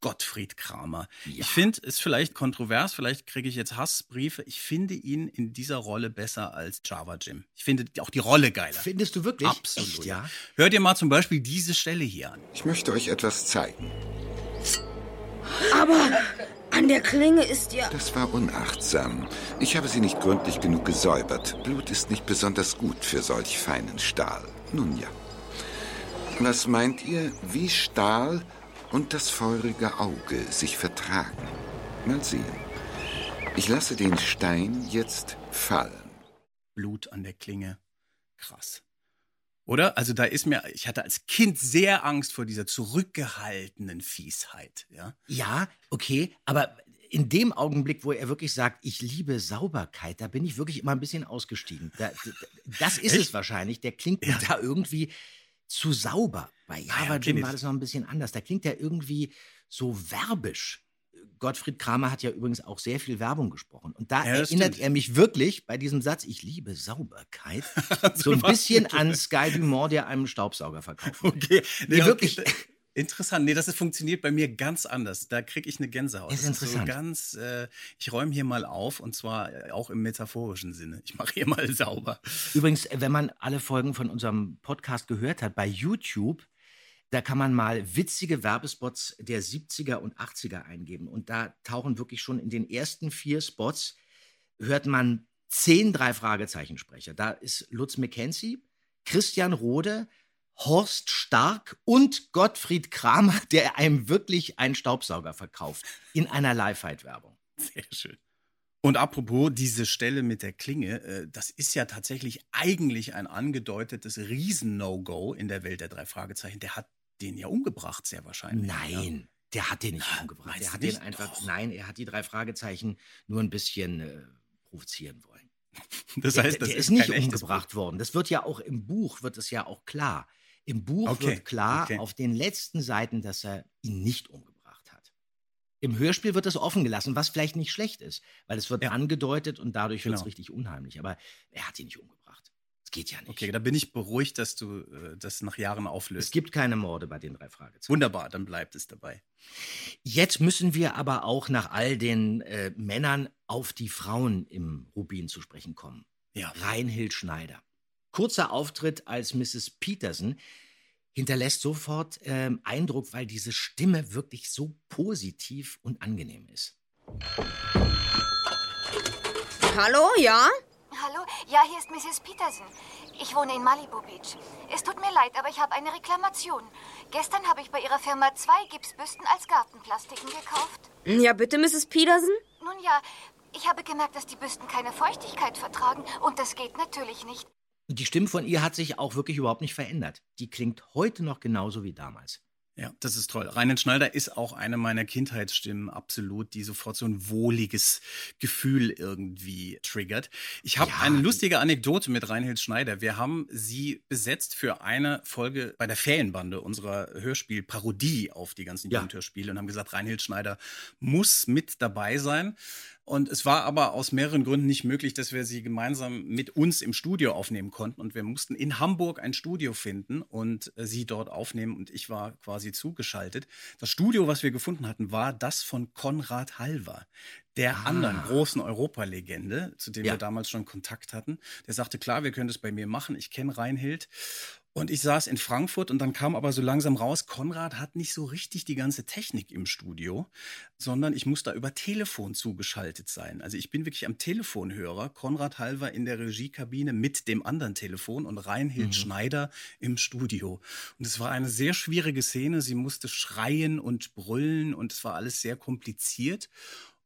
Gottfried Kramer. Ich finde, ist vielleicht kontrovers, vielleicht kriege ich jetzt Hassbriefe. Ich finde ihn in dieser Rolle besser als Java Jim. Ich finde auch die Rolle geiler. Findest du wirklich? Absolut. Echt, ja? Hört ihr mal zum Beispiel diese Stelle hier an. Ich möchte euch etwas zeigen. Aber an der Klinge ist ja. Das war unachtsam. Ich habe sie nicht gründlich genug gesäubert. Blut ist nicht besonders gut für solch feinen Stahl. Nun ja. Was meint ihr, wie Stahl und das feurige Auge sich vertragen? Mal sehen. Ich lasse den Stein jetzt fallen. Blut an der Klinge. Krass. Oder? Also da ist mir, ich hatte als Kind sehr Angst vor dieser zurückgehaltenen Fiesheit. Ja, Ja, okay, aber in dem Augenblick, wo er wirklich sagt, ich liebe Sauberkeit, da bin ich wirklich immer ein bisschen ausgestiegen. Da, das ist es wahrscheinlich. Der klingt mir da irgendwie zu sauber. Bei Ah ja, Java okay, Jim war das noch ein bisschen anders. Da klingt er irgendwie so werbisch. Gottfried Kramer hat ja übrigens auch sehr viel Werbung gesprochen. Und da Ja, erinnert stimmt. er mich wirklich bei diesem Satz, ich liebe Sauberkeit, (laughs) so ein bisschen an Sky Dumont, der einem Staubsauger verkauft. Okay. Nee, wirklich. okay. Interessant. Nee, das ist, funktioniert bei mir ganz anders. Da kriege ich eine Gänsehaut. Ist Das interessant. So ganz, äh, ich räume hier mal auf und zwar äh, auch im metaphorischen Sinne. Ich mache hier mal sauber. Übrigens, wenn man alle Folgen von unserem Podcast gehört hat, bei YouTube, da kann man mal witzige Werbespots der 70er und 80er eingeben. Und da tauchen wirklich schon in den ersten vier Spots, hört man zehn Drei-Fragezeichen-Sprecher. Da ist Lutz McKenzie, Christian Rode, Horst Stark und Gottfried Kramer, der einem wirklich einen Staubsauger verkauft. In einer Live-Fight-Werbung. Sehr schön. Und apropos diese Stelle mit der Klinge, äh, das ist ja tatsächlich eigentlich ein angedeutetes Riesen-No-Go in der Welt der drei Fragezeichen. Der hat den ja umgebracht, sehr wahrscheinlich. Nein, der hat den nicht umgebracht. meinst Der hat den einfach, Doch. nein, er hat die drei Fragezeichen nur ein bisschen äh, provozieren wollen. (laughs) Das Der- heißt, das der ist ist nicht umgebracht worden. Das wird ja auch im Buch, wird es ja auch klar. Im Buch Okay, wird klar okay. auf den letzten Seiten, dass er ihn nicht umgebracht hat. Im Hörspiel wird das offen gelassen, was vielleicht nicht schlecht ist, weil es wird angedeutet und dadurch wird es Genau. richtig unheimlich. Aber er hat ihn nicht umgebracht. Das geht ja nicht. Okay, da bin ich beruhigt, dass du äh, das nach Jahren auflöst. Es gibt keine Morde bei den drei Fragezeichen. Wunderbar, dann bleibt es dabei. Jetzt müssen wir aber auch nach all den äh, Männern auf die Frauen im Rubin zu sprechen kommen. Ja. Reinhild Schneider. Kurzer Auftritt als Mrs. Peterson hinterlässt sofort ähm, Eindruck, weil diese Stimme wirklich so positiv und angenehm ist. Hallo, ja? Hallo, ja, hier ist Mrs. Peterson. Ich wohne in Malibu Beach. Es tut mir leid, aber ich habe eine Reklamation. Gestern habe ich bei Ihrer Firma zwei Gipsbüsten als Gartenplastiken gekauft. Ja, bitte, Mrs. Peterson? Nun ja, ich habe gemerkt, dass die Büsten keine Feuchtigkeit vertragen und das geht natürlich nicht. Und die Stimme von ihr hat sich auch wirklich überhaupt nicht verändert. Die klingt heute noch genauso wie damals. Ja, das ist toll. Reinhard Schneider ist auch eine meiner Kindheitsstimmen, absolut, die sofort so ein wohliges Gefühl irgendwie triggert. Ich habe Ja, eine lustige Anekdote mit Reinhild Schneider. Wir haben sie besetzt für eine Folge bei der Ferienbande unserer Hörspielparodie auf die ganzen Ja. Jugendhörspiele und haben gesagt, Reinhild Schneider muss mit dabei sein. Und es war aber aus mehreren Gründen nicht möglich, dass wir sie gemeinsam mit uns im Studio aufnehmen konnten. Und wir mussten in Hamburg ein Studio finden und äh, sie dort aufnehmen. Und ich war quasi zugeschaltet. Das Studio, was wir gefunden hatten, war das von Konrad Halver, der Ah. anderen großen Europalegende, zu dem Ja. wir damals schon Kontakt hatten. Der sagte, klar, wir können das bei mir machen. Ich kenne Reinhild. Und ich saß in Frankfurt und dann kam aber so langsam raus, Konrad hat nicht so richtig die ganze Technik im Studio, sondern ich muss da über Telefon zugeschaltet sein. Also ich bin wirklich am Telefonhörer, Konrad Halver in der Regiekabine mit dem anderen Telefon und Reinhild Mhm. Schneider im Studio. Und es war eine sehr schwierige Szene. Sie musste schreien und brüllen und es war alles sehr kompliziert.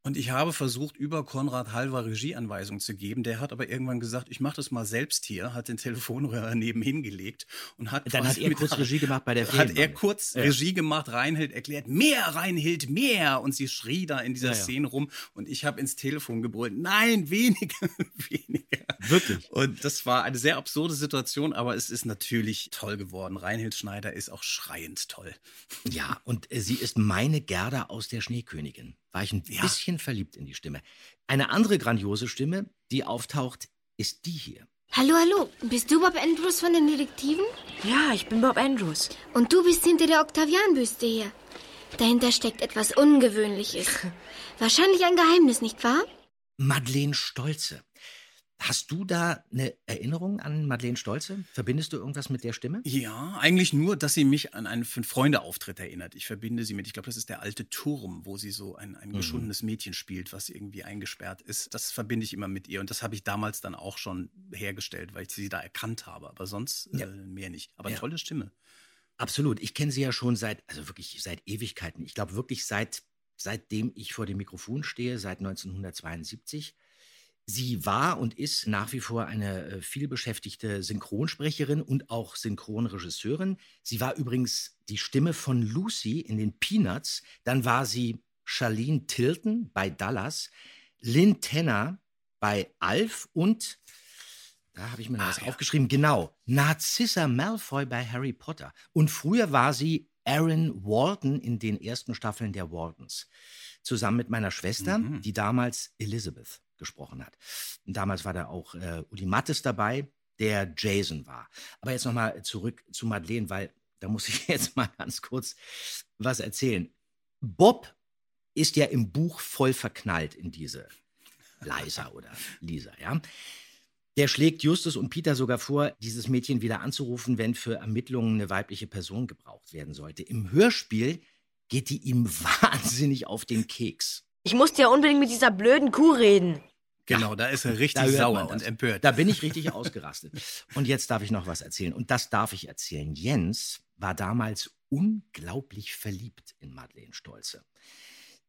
Und ich habe versucht, über Konrad Halver Regieanweisungen zu geben. Der hat aber irgendwann gesagt, ich mache das mal selbst hier, hat den Telefonhörer (laughs) nebenhin gelegt und hat Dann hat er kurz Regie gemacht bei der Hat er kurz Ja. Regie gemacht, Reinhild erklärt, mehr Reinhild, mehr. Und sie schrie da in dieser Ja, ja. Szene rum und ich habe ins Telefon gebrüllt, nein, weniger, (laughs) weniger. Wirklich? Und das war eine sehr absurde Situation, aber es ist natürlich toll geworden. Reinhild Schneider ist auch schreiend toll. Ja, und äh, sie ist meine Gerda aus der Schneekönigin. War ich ein bisschen verliebt in die Stimme. Eine andere grandiose Stimme, die auftaucht, ist die hier. Hallo, hallo. Bist du Bob Andrews von den Detektiven? Ja, ich bin Bob Andrews. Und du bist hinter der Octavian-Büste hier. Dahinter steckt etwas Ungewöhnliches. (laughs) Wahrscheinlich ein Geheimnis, nicht wahr? Madeleine Stolze. Hast du da eine Erinnerung an Madeleine Stolze? Verbindest du irgendwas mit der Stimme? Ja, eigentlich nur, dass sie mich an einen Fünf-Freunde-Auftritt erinnert. Ich verbinde sie mit, ich glaube, das ist der alte Turm, wo sie so ein, ein Mhm. geschundenes Mädchen spielt, was irgendwie eingesperrt ist. Das verbinde ich immer mit ihr. Und das habe ich damals dann auch schon hergestellt, weil ich sie da erkannt habe. Aber sonst äh, mehr nicht. Aber Ja. tolle Stimme. Absolut. Ich kenne sie ja schon seit, also wirklich seit Ewigkeiten. Ich glaube wirklich seit, seitdem ich vor dem Mikrofon stehe, seit 1972. Sie war und ist nach wie vor eine äh, vielbeschäftigte Synchronsprecherin und auch Synchronregisseurin. Sie war übrigens die Stimme von Lucy in den Peanuts. Dann war sie Charlene Tilton bei Dallas, Lynn Tanner bei Alf und da habe ich mir noch was aufgeschrieben. Genau. Narcissa Malfoy bei Harry Potter. Und früher war sie Aaron Walton in den ersten Staffeln der Waltons. Zusammen mit meiner Schwester, Mhm. die damals Elizabeth gesprochen hat. Und damals war da auch äh, Uli Mattes dabei, der Jason war. Aber jetzt nochmal zurück zu Madeleine, weil da muss ich (laughs) jetzt mal ganz kurz was erzählen. Bob ist ja im Buch voll verknallt in diese Liza oder Lisa, ja. Der schlägt Justus und Peter sogar vor, dieses Mädchen wieder anzurufen, wenn für Ermittlungen eine weibliche Person gebraucht werden sollte. Im Hörspiel geht die ihm (laughs) wahnsinnig auf den Keks. Ich musste ja unbedingt mit dieser blöden Kuh reden. Genau, da ist er richtig sauer und empört. Da bin ich richtig (laughs) ausgerastet. Und jetzt darf ich noch was erzählen. Und das darf ich erzählen. Jens war damals unglaublich verliebt in Madeleine Stolze.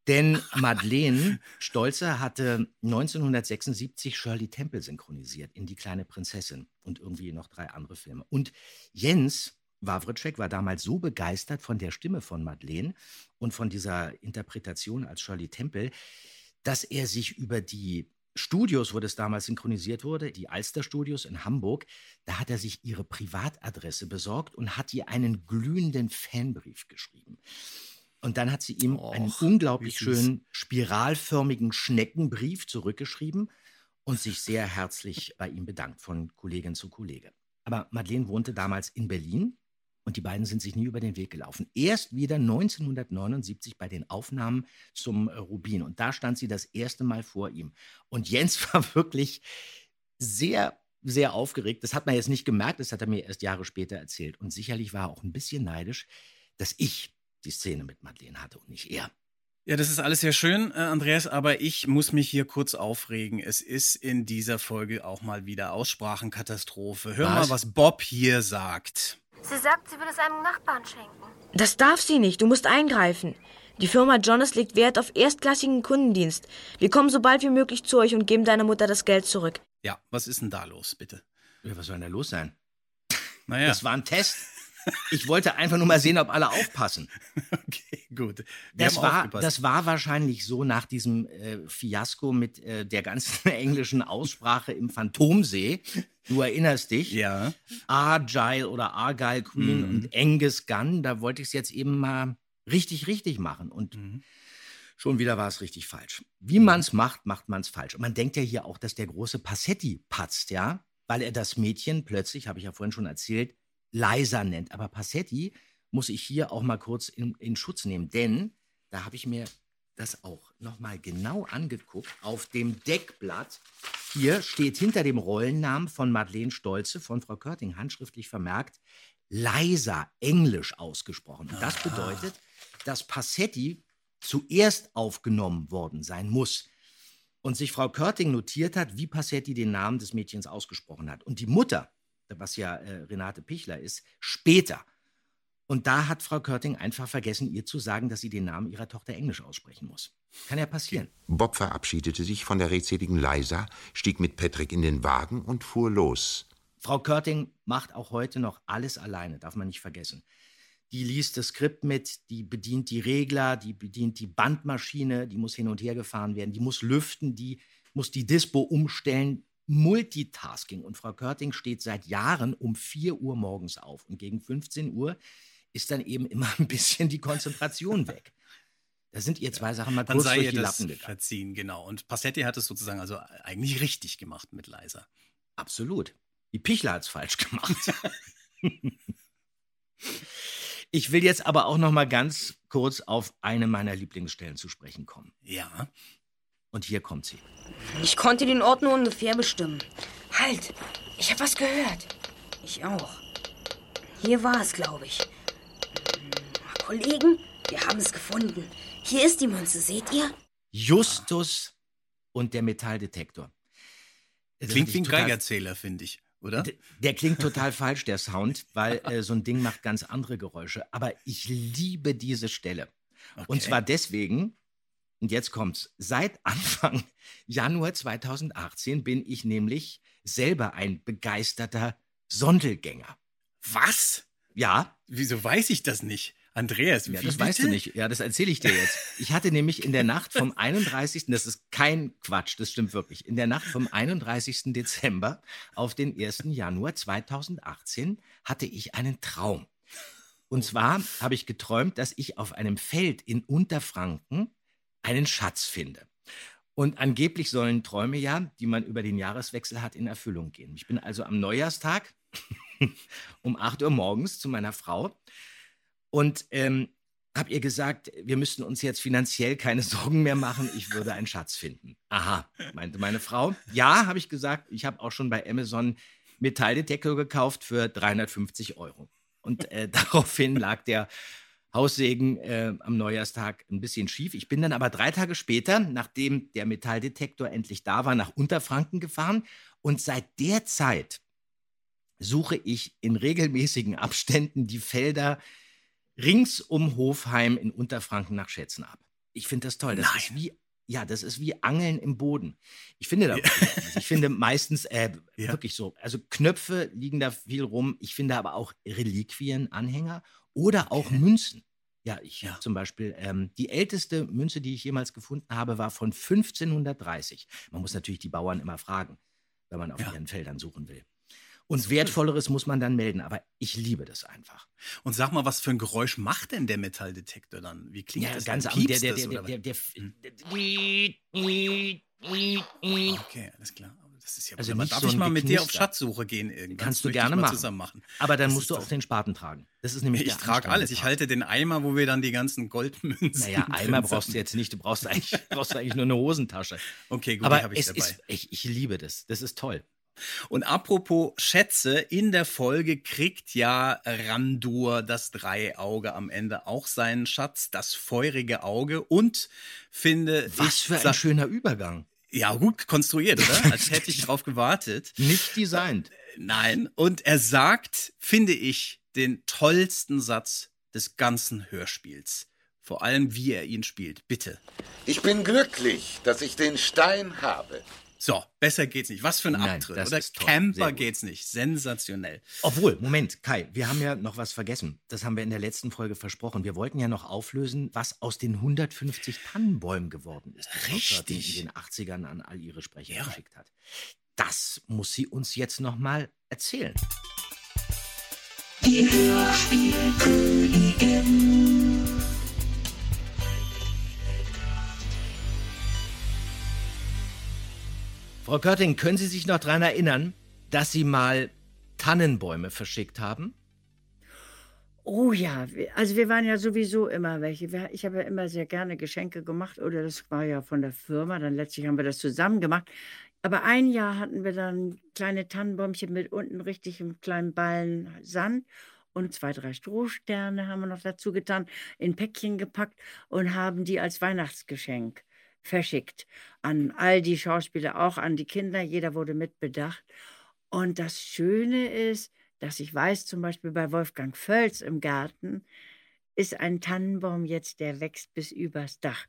Denn Madeleine Stolze hatte 1976 Shirley Temple synchronisiert in Die kleine Prinzessin und irgendwie noch drei andere Filme. Und Jens Wawritschek war damals so begeistert von der Stimme von Madeleine und von dieser Interpretation als Shirley Temple, dass er sich über die Studios, wo das damals synchronisiert wurde, die Alster Studios in Hamburg, da hat er sich ihre Privatadresse besorgt und hat ihr einen glühenden Fanbrief geschrieben. Und dann hat sie ihm einen unglaublich schönen spiralförmigen Schneckenbrief zurückgeschrieben und sich sehr herzlich bei ihm bedankt von Kollegin zu Kollege. Aber Madeleine wohnte damals in Berlin und die beiden sind sich nie über den Weg gelaufen. Erst wieder 1979 bei den Aufnahmen zum äh, Rubin. Und da stand sie das erste Mal vor ihm. Und Jens (laughs) war wirklich sehr, sehr aufgeregt. Das hat man jetzt nicht gemerkt, das hat er mir erst Jahre später erzählt. Und sicherlich war er auch ein bisschen neidisch, dass ich die Szene mit Madeleine hatte und nicht er. Ja, das ist alles sehr schön, äh, Andreas, aber ich muss mich hier kurz aufregen. Es ist in dieser Folge auch mal wieder Aussprachenkatastrophe. Hör Was? mal, was Bob hier sagt. Sie sagt, sie will es einem Nachbarn schenken. Das darf sie nicht. Du musst eingreifen. Die Firma Jonas legt Wert auf erstklassigen Kundendienst. Wir kommen so bald wie möglich zu euch und geben deiner Mutter das Geld zurück. Ja, was ist denn da los, bitte? Ja, was soll denn da los sein? Naja. Das war ein Test. Ich wollte einfach nur mal sehen, ob alle aufpassen. (laughs) Okay, gut. Wir Das haben war, aufgepasst. das war wahrscheinlich so nach diesem äh, Fiasko mit äh, der ganzen (laughs) englischen Aussprache im Phantomsee. Du erinnerst dich? Ja. Argyle oder Argyle Queen Mhm. und Angus Gunn. Da wollte ich es jetzt eben mal richtig, richtig machen. Und Mhm. schon wieder war es richtig falsch. Wie man es macht, macht man es falsch. Und man denkt ja hier auch, dass der große Passetti patzt, ja? Weil er das Mädchen plötzlich, habe ich ja vorhin schon erzählt, leiser nennt. Aber Passetti muss ich hier auch mal kurz in, in Schutz nehmen, denn da habe ich mir das auch nochmal genau angeguckt. Auf dem Deckblatt hier steht hinter dem Rollennamen von Madeleine Stolze von Frau Körting handschriftlich vermerkt, leiser Englisch ausgesprochen. Und das bedeutet, dass Passetti zuerst aufgenommen worden sein muss. Und sich Frau Körting notiert hat, wie Passetti den Namen des Mädchens ausgesprochen hat. Und die Mutter, was ja äh, Renate Pichler ist, später. Und da hat Frau Körting einfach vergessen, ihr zu sagen, dass sie den Namen ihrer Tochter Englisch aussprechen muss. Kann ja passieren. Bob verabschiedete sich von der redseligen Liza, stieg mit Patrick in den Wagen und fuhr los. Frau Körting macht auch heute noch alles alleine, darf man nicht vergessen. Die liest das Skript mit, die bedient die Regler, die bedient die Bandmaschine, die muss hin und her gefahren werden, die muss lüften, die muss die Dispo umstellen. Multitasking. Und Frau Körting steht seit Jahren um 4 Uhr morgens auf. Und gegen 15 Uhr ist dann eben immer ein bisschen die Konzentration (laughs) weg. Da sind ihr zwei Sachen mal Dann kurz sei durch ihr die das Lappen gegangen. verziehen, genau. Und Passetti hat es sozusagen also eigentlich richtig gemacht mit Leiser. Absolut. Die Pichler hat's falsch gemacht. (laughs) ich will jetzt aber auch noch mal ganz kurz auf eine meiner Lieblingsstellen zu sprechen kommen. Ja. Und hier kommt sie. Ich konnte den Ort nur ungefähr bestimmen. Halt, ich habe was gehört. Ich auch. Hier war es, glaube ich. Kollegen, wir haben es gefunden. Hier ist die Münze, seht ihr? Justus und der Metalldetektor. Das Klingt wie ein Geigerzähler, finde ich, oder? D- Der klingt total falsch, der Sound, weil äh, so ein Ding macht ganz andere Geräusche. Aber ich liebe diese Stelle. Und Okay. zwar deswegen, und jetzt kommt's, seit Anfang Januar 2018 bin ich nämlich selber ein begeisterter Sondelgänger. Was? Ja. Wieso weiß ich das nicht? Andreas, Ja, wie das weißt du bitte? nicht. Ja, das erzähle ich dir jetzt. Ich hatte nämlich in der Nacht vom 31. Das ist kein Quatsch, das stimmt wirklich. In der Nacht vom 31. Dezember auf den 1. Januar 2018 hatte ich einen Traum. Und zwar habe ich geträumt, dass ich auf einem Feld in Unterfranken einen Schatz finde. Und angeblich sollen Träume ja, die man über den Jahreswechsel hat, in Erfüllung gehen. Ich bin also am Neujahrstag (laughs) um 8 Uhr morgens zu meiner Frau und ähm, habe ihr gesagt, wir müssten uns jetzt finanziell keine (laughs) Sorgen mehr machen, ich würde einen Schatz finden. Aha, meinte meine Frau. Ja, habe ich gesagt, ich habe auch schon bei Amazon Metalldetektor gekauft für 350 Euro. Und äh, (laughs) daraufhin lag der Haussegen äh, am Neujahrstag ein bisschen schief. Ich bin dann aber drei Tage später, nachdem der Metalldetektor endlich da war, nach Unterfranken gefahren. Und seit der Zeit suche ich in regelmäßigen Abständen die Felder rings um Hofheim in Unterfranken nach Schätzen ab. Ich finde das toll. Das ist wie ja, das ist wie Angeln im Boden. Ich finde da, also ich finde meistens äh, (laughs) wirklich so. Also Knöpfe liegen da viel rum. Ich finde aber auch Reliquien, Anhänger oder auch Münzen. Ja, ich zum Beispiel, ähm, die älteste Münze, die ich jemals gefunden habe, war von 1530. Man muss natürlich die Bauern immer fragen, wenn man auf ihren Feldern suchen will. Und wertvolleres muss man dann melden, aber ich liebe das einfach. Und sag mal, was für ein Geräusch macht denn der Metalldetektor dann? Wie klingt Ja, das? ganz denn? am- der- Piepst der- das, der- der- was? Okay, alles klar. Aber Das ist ja Also Darf so ich mal mit dir auf. Schatzsuche gehen irgendwann? Kannst du gerne mal machen. zusammen machen. Aber dann Das musst du auch den Spaten tragen. Das ist nämlich Ich trage alles. Ich halte den Eimer, wo wir dann die ganzen Goldmünzen. Naja, (laughs) Eimer brauchst du jetzt nicht. Du brauchst eigentlich, brauchst eigentlich nur eine Hosentasche. Okay, gut, Aber die habe ich es dabei. ist, ich, ich liebe das. Das ist toll. Und apropos Schätze, in der Folge kriegt ja Randur das Dreiauge am Ende auch seinen Schatz, das feurige Auge und finde Was ich, für ein schöner Übergang. Ja, gut konstruiert, oder? (laughs) Als hätte ich drauf gewartet. Nicht designt. Nein. Und er sagt, finde ich, den tollsten Satz des ganzen Hörspiels. Vor allem, wie er ihn spielt. Bitte. Ich bin glücklich, dass ich den Stein habe. So, besser geht's nicht. Was für ein Nein, Abtritt, das oder? Camper geht's nicht. Sensationell. Obwohl, Moment, Kai, wir haben ja noch was vergessen. Das haben wir in der letzten Folge versprochen. Wir wollten ja noch auflösen, was aus den 150 Tannenbäumen geworden ist. die Richtig. In den 80ern an all ihre Sprecher geschickt hat. Das muss sie uns jetzt noch mal erzählen. Die Hörspielkönigin. Frau Körting, können Sie sich noch daran erinnern, dass Sie mal Tannenbäume verschickt haben? Oh ja, also wir waren ja sowieso immer welche. Ich habe ja immer sehr gerne Geschenke gemacht oder das war ja von der Firma, dann letztlich haben wir das zusammen gemacht. Aber ein Jahr hatten wir dann kleine Tannenbäumchen mit unten richtig einem kleinen Ballen Sand und zwei, drei Strohsterne haben wir noch dazu getan, in Päckchen gepackt und haben die als Weihnachtsgeschenk verschickt. An all die Schauspieler, auch an die Kinder, jeder wurde mitbedacht. Und das Schöne ist, dass ich weiß, zum Beispiel bei Wolfgang Völz im Garten ist ein Tannenbaum jetzt, der wächst bis übers Dach.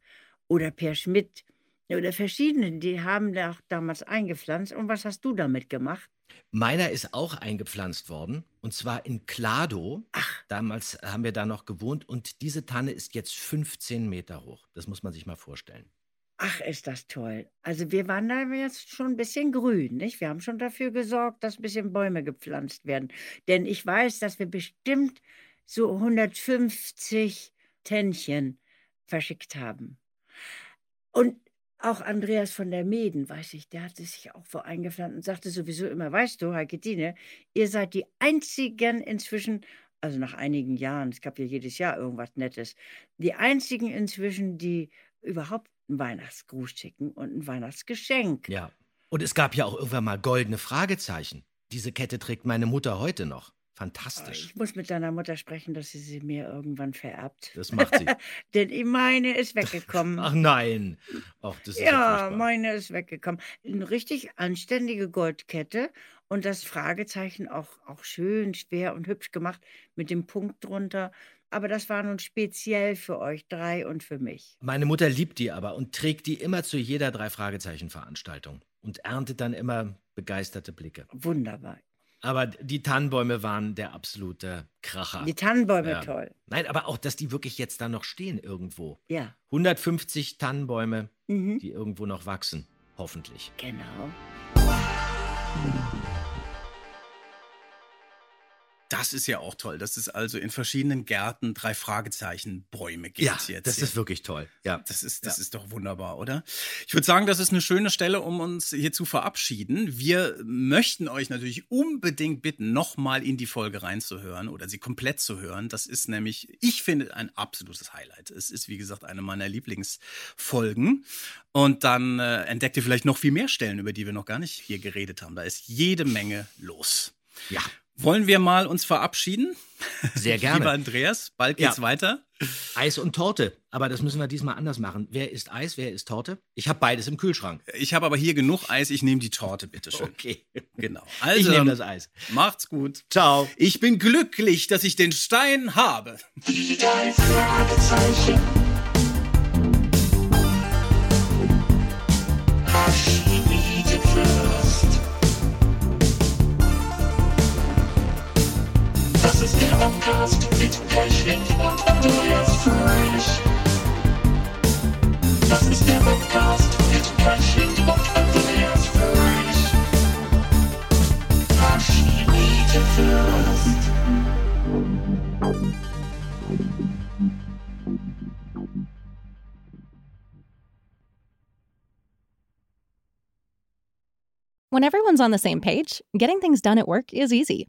Oder Per Schmidt oder verschiedene, die haben da auch damals eingepflanzt. Und was hast du damit gemacht? Meiner ist auch eingepflanzt worden und zwar in Klado. Damals haben wir da noch gewohnt und diese Tanne ist jetzt 15 Meter hoch. Das muss man sich mal vorstellen. Ach, ist das toll. Also wir waren da jetzt schon ein bisschen grün, nicht? Wir haben schon dafür gesorgt, dass ein bisschen Bäume gepflanzt werden. Denn ich weiß, dass wir bestimmt so 150 Tännchen verschickt haben. Und auch Andreas von der Meden, weiß ich, der hatte sich auch vor eingepflanzt und sagte sowieso immer, weißt du, Heiketine, ihr seid die einzigen inzwischen, also nach einigen Jahren, es gab ja jedes Jahr irgendwas Nettes, die einzigen inzwischen, die überhaupt einen Weihnachtsgruß schicken und ein Weihnachtsgeschenk. Ja. Und es gab ja auch irgendwann mal goldene Fragezeichen. Diese Kette trägt meine Mutter heute noch. Fantastisch. Ich muss mit deiner Mutter sprechen, dass sie sie mir irgendwann vererbt. Das macht sie. (laughs) Denn meine ist weggekommen. Ach nein. Ach, das ist ja, ja, meine ist weggekommen. Eine richtig anständige Goldkette und das Fragezeichen auch, auch schön schwer und hübsch gemacht mit dem Punkt drunter. Aber das war nun speziell für euch drei und für mich. Meine Mutter liebt die aber und trägt die immer zu jeder Drei-Fragezeichen-Veranstaltung und erntet dann immer begeisterte Blicke. Wunderbar. Aber die Tannenbäume waren der absolute Kracher. Die Tannenbäume toll. Nein, aber auch, dass die wirklich jetzt da noch stehen irgendwo. Ja. 150 Tannenbäume, Mhm. die irgendwo noch wachsen. Hoffentlich. Genau. Das ist ja auch toll, dass es also in verschiedenen Gärten drei Fragezeichen Bäume gibt Ja, jetzt. das hier. ist wirklich toll. Ja. Das ist, das ist doch wunderbar, oder? Ich würde sagen, das ist eine schöne Stelle, um uns hier zu verabschieden. Wir möchten euch natürlich unbedingt bitten, nochmal in die Folge reinzuhören oder sie komplett zu hören. Das ist nämlich, ich finde, ein absolutes Highlight. Es ist, wie gesagt, eine meiner Lieblingsfolgen. Und dann äh, entdeckt ihr vielleicht noch viel mehr Stellen, über die wir noch gar nicht hier geredet haben. Da ist jede Menge los. Ja. Wollen wir mal uns verabschieden? Sehr (laughs) gerne. Lieber Andreas, bald geht's Ja. weiter. Eis und Torte. Aber das müssen wir diesmal anders machen. Wer isst Eis, wer isst Torte? Ich habe beides im Kühlschrank. Ich habe aber hier genug Eis. Ich nehme die Torte, bitteschön. Okay. Genau. (laughs) ich nehme das Eis. Macht's gut. Ciao. Ich bin glücklich, dass ich den Stein habe. Die drei Fragezeichen. When everyone's on the same page, getting things done at work is easy.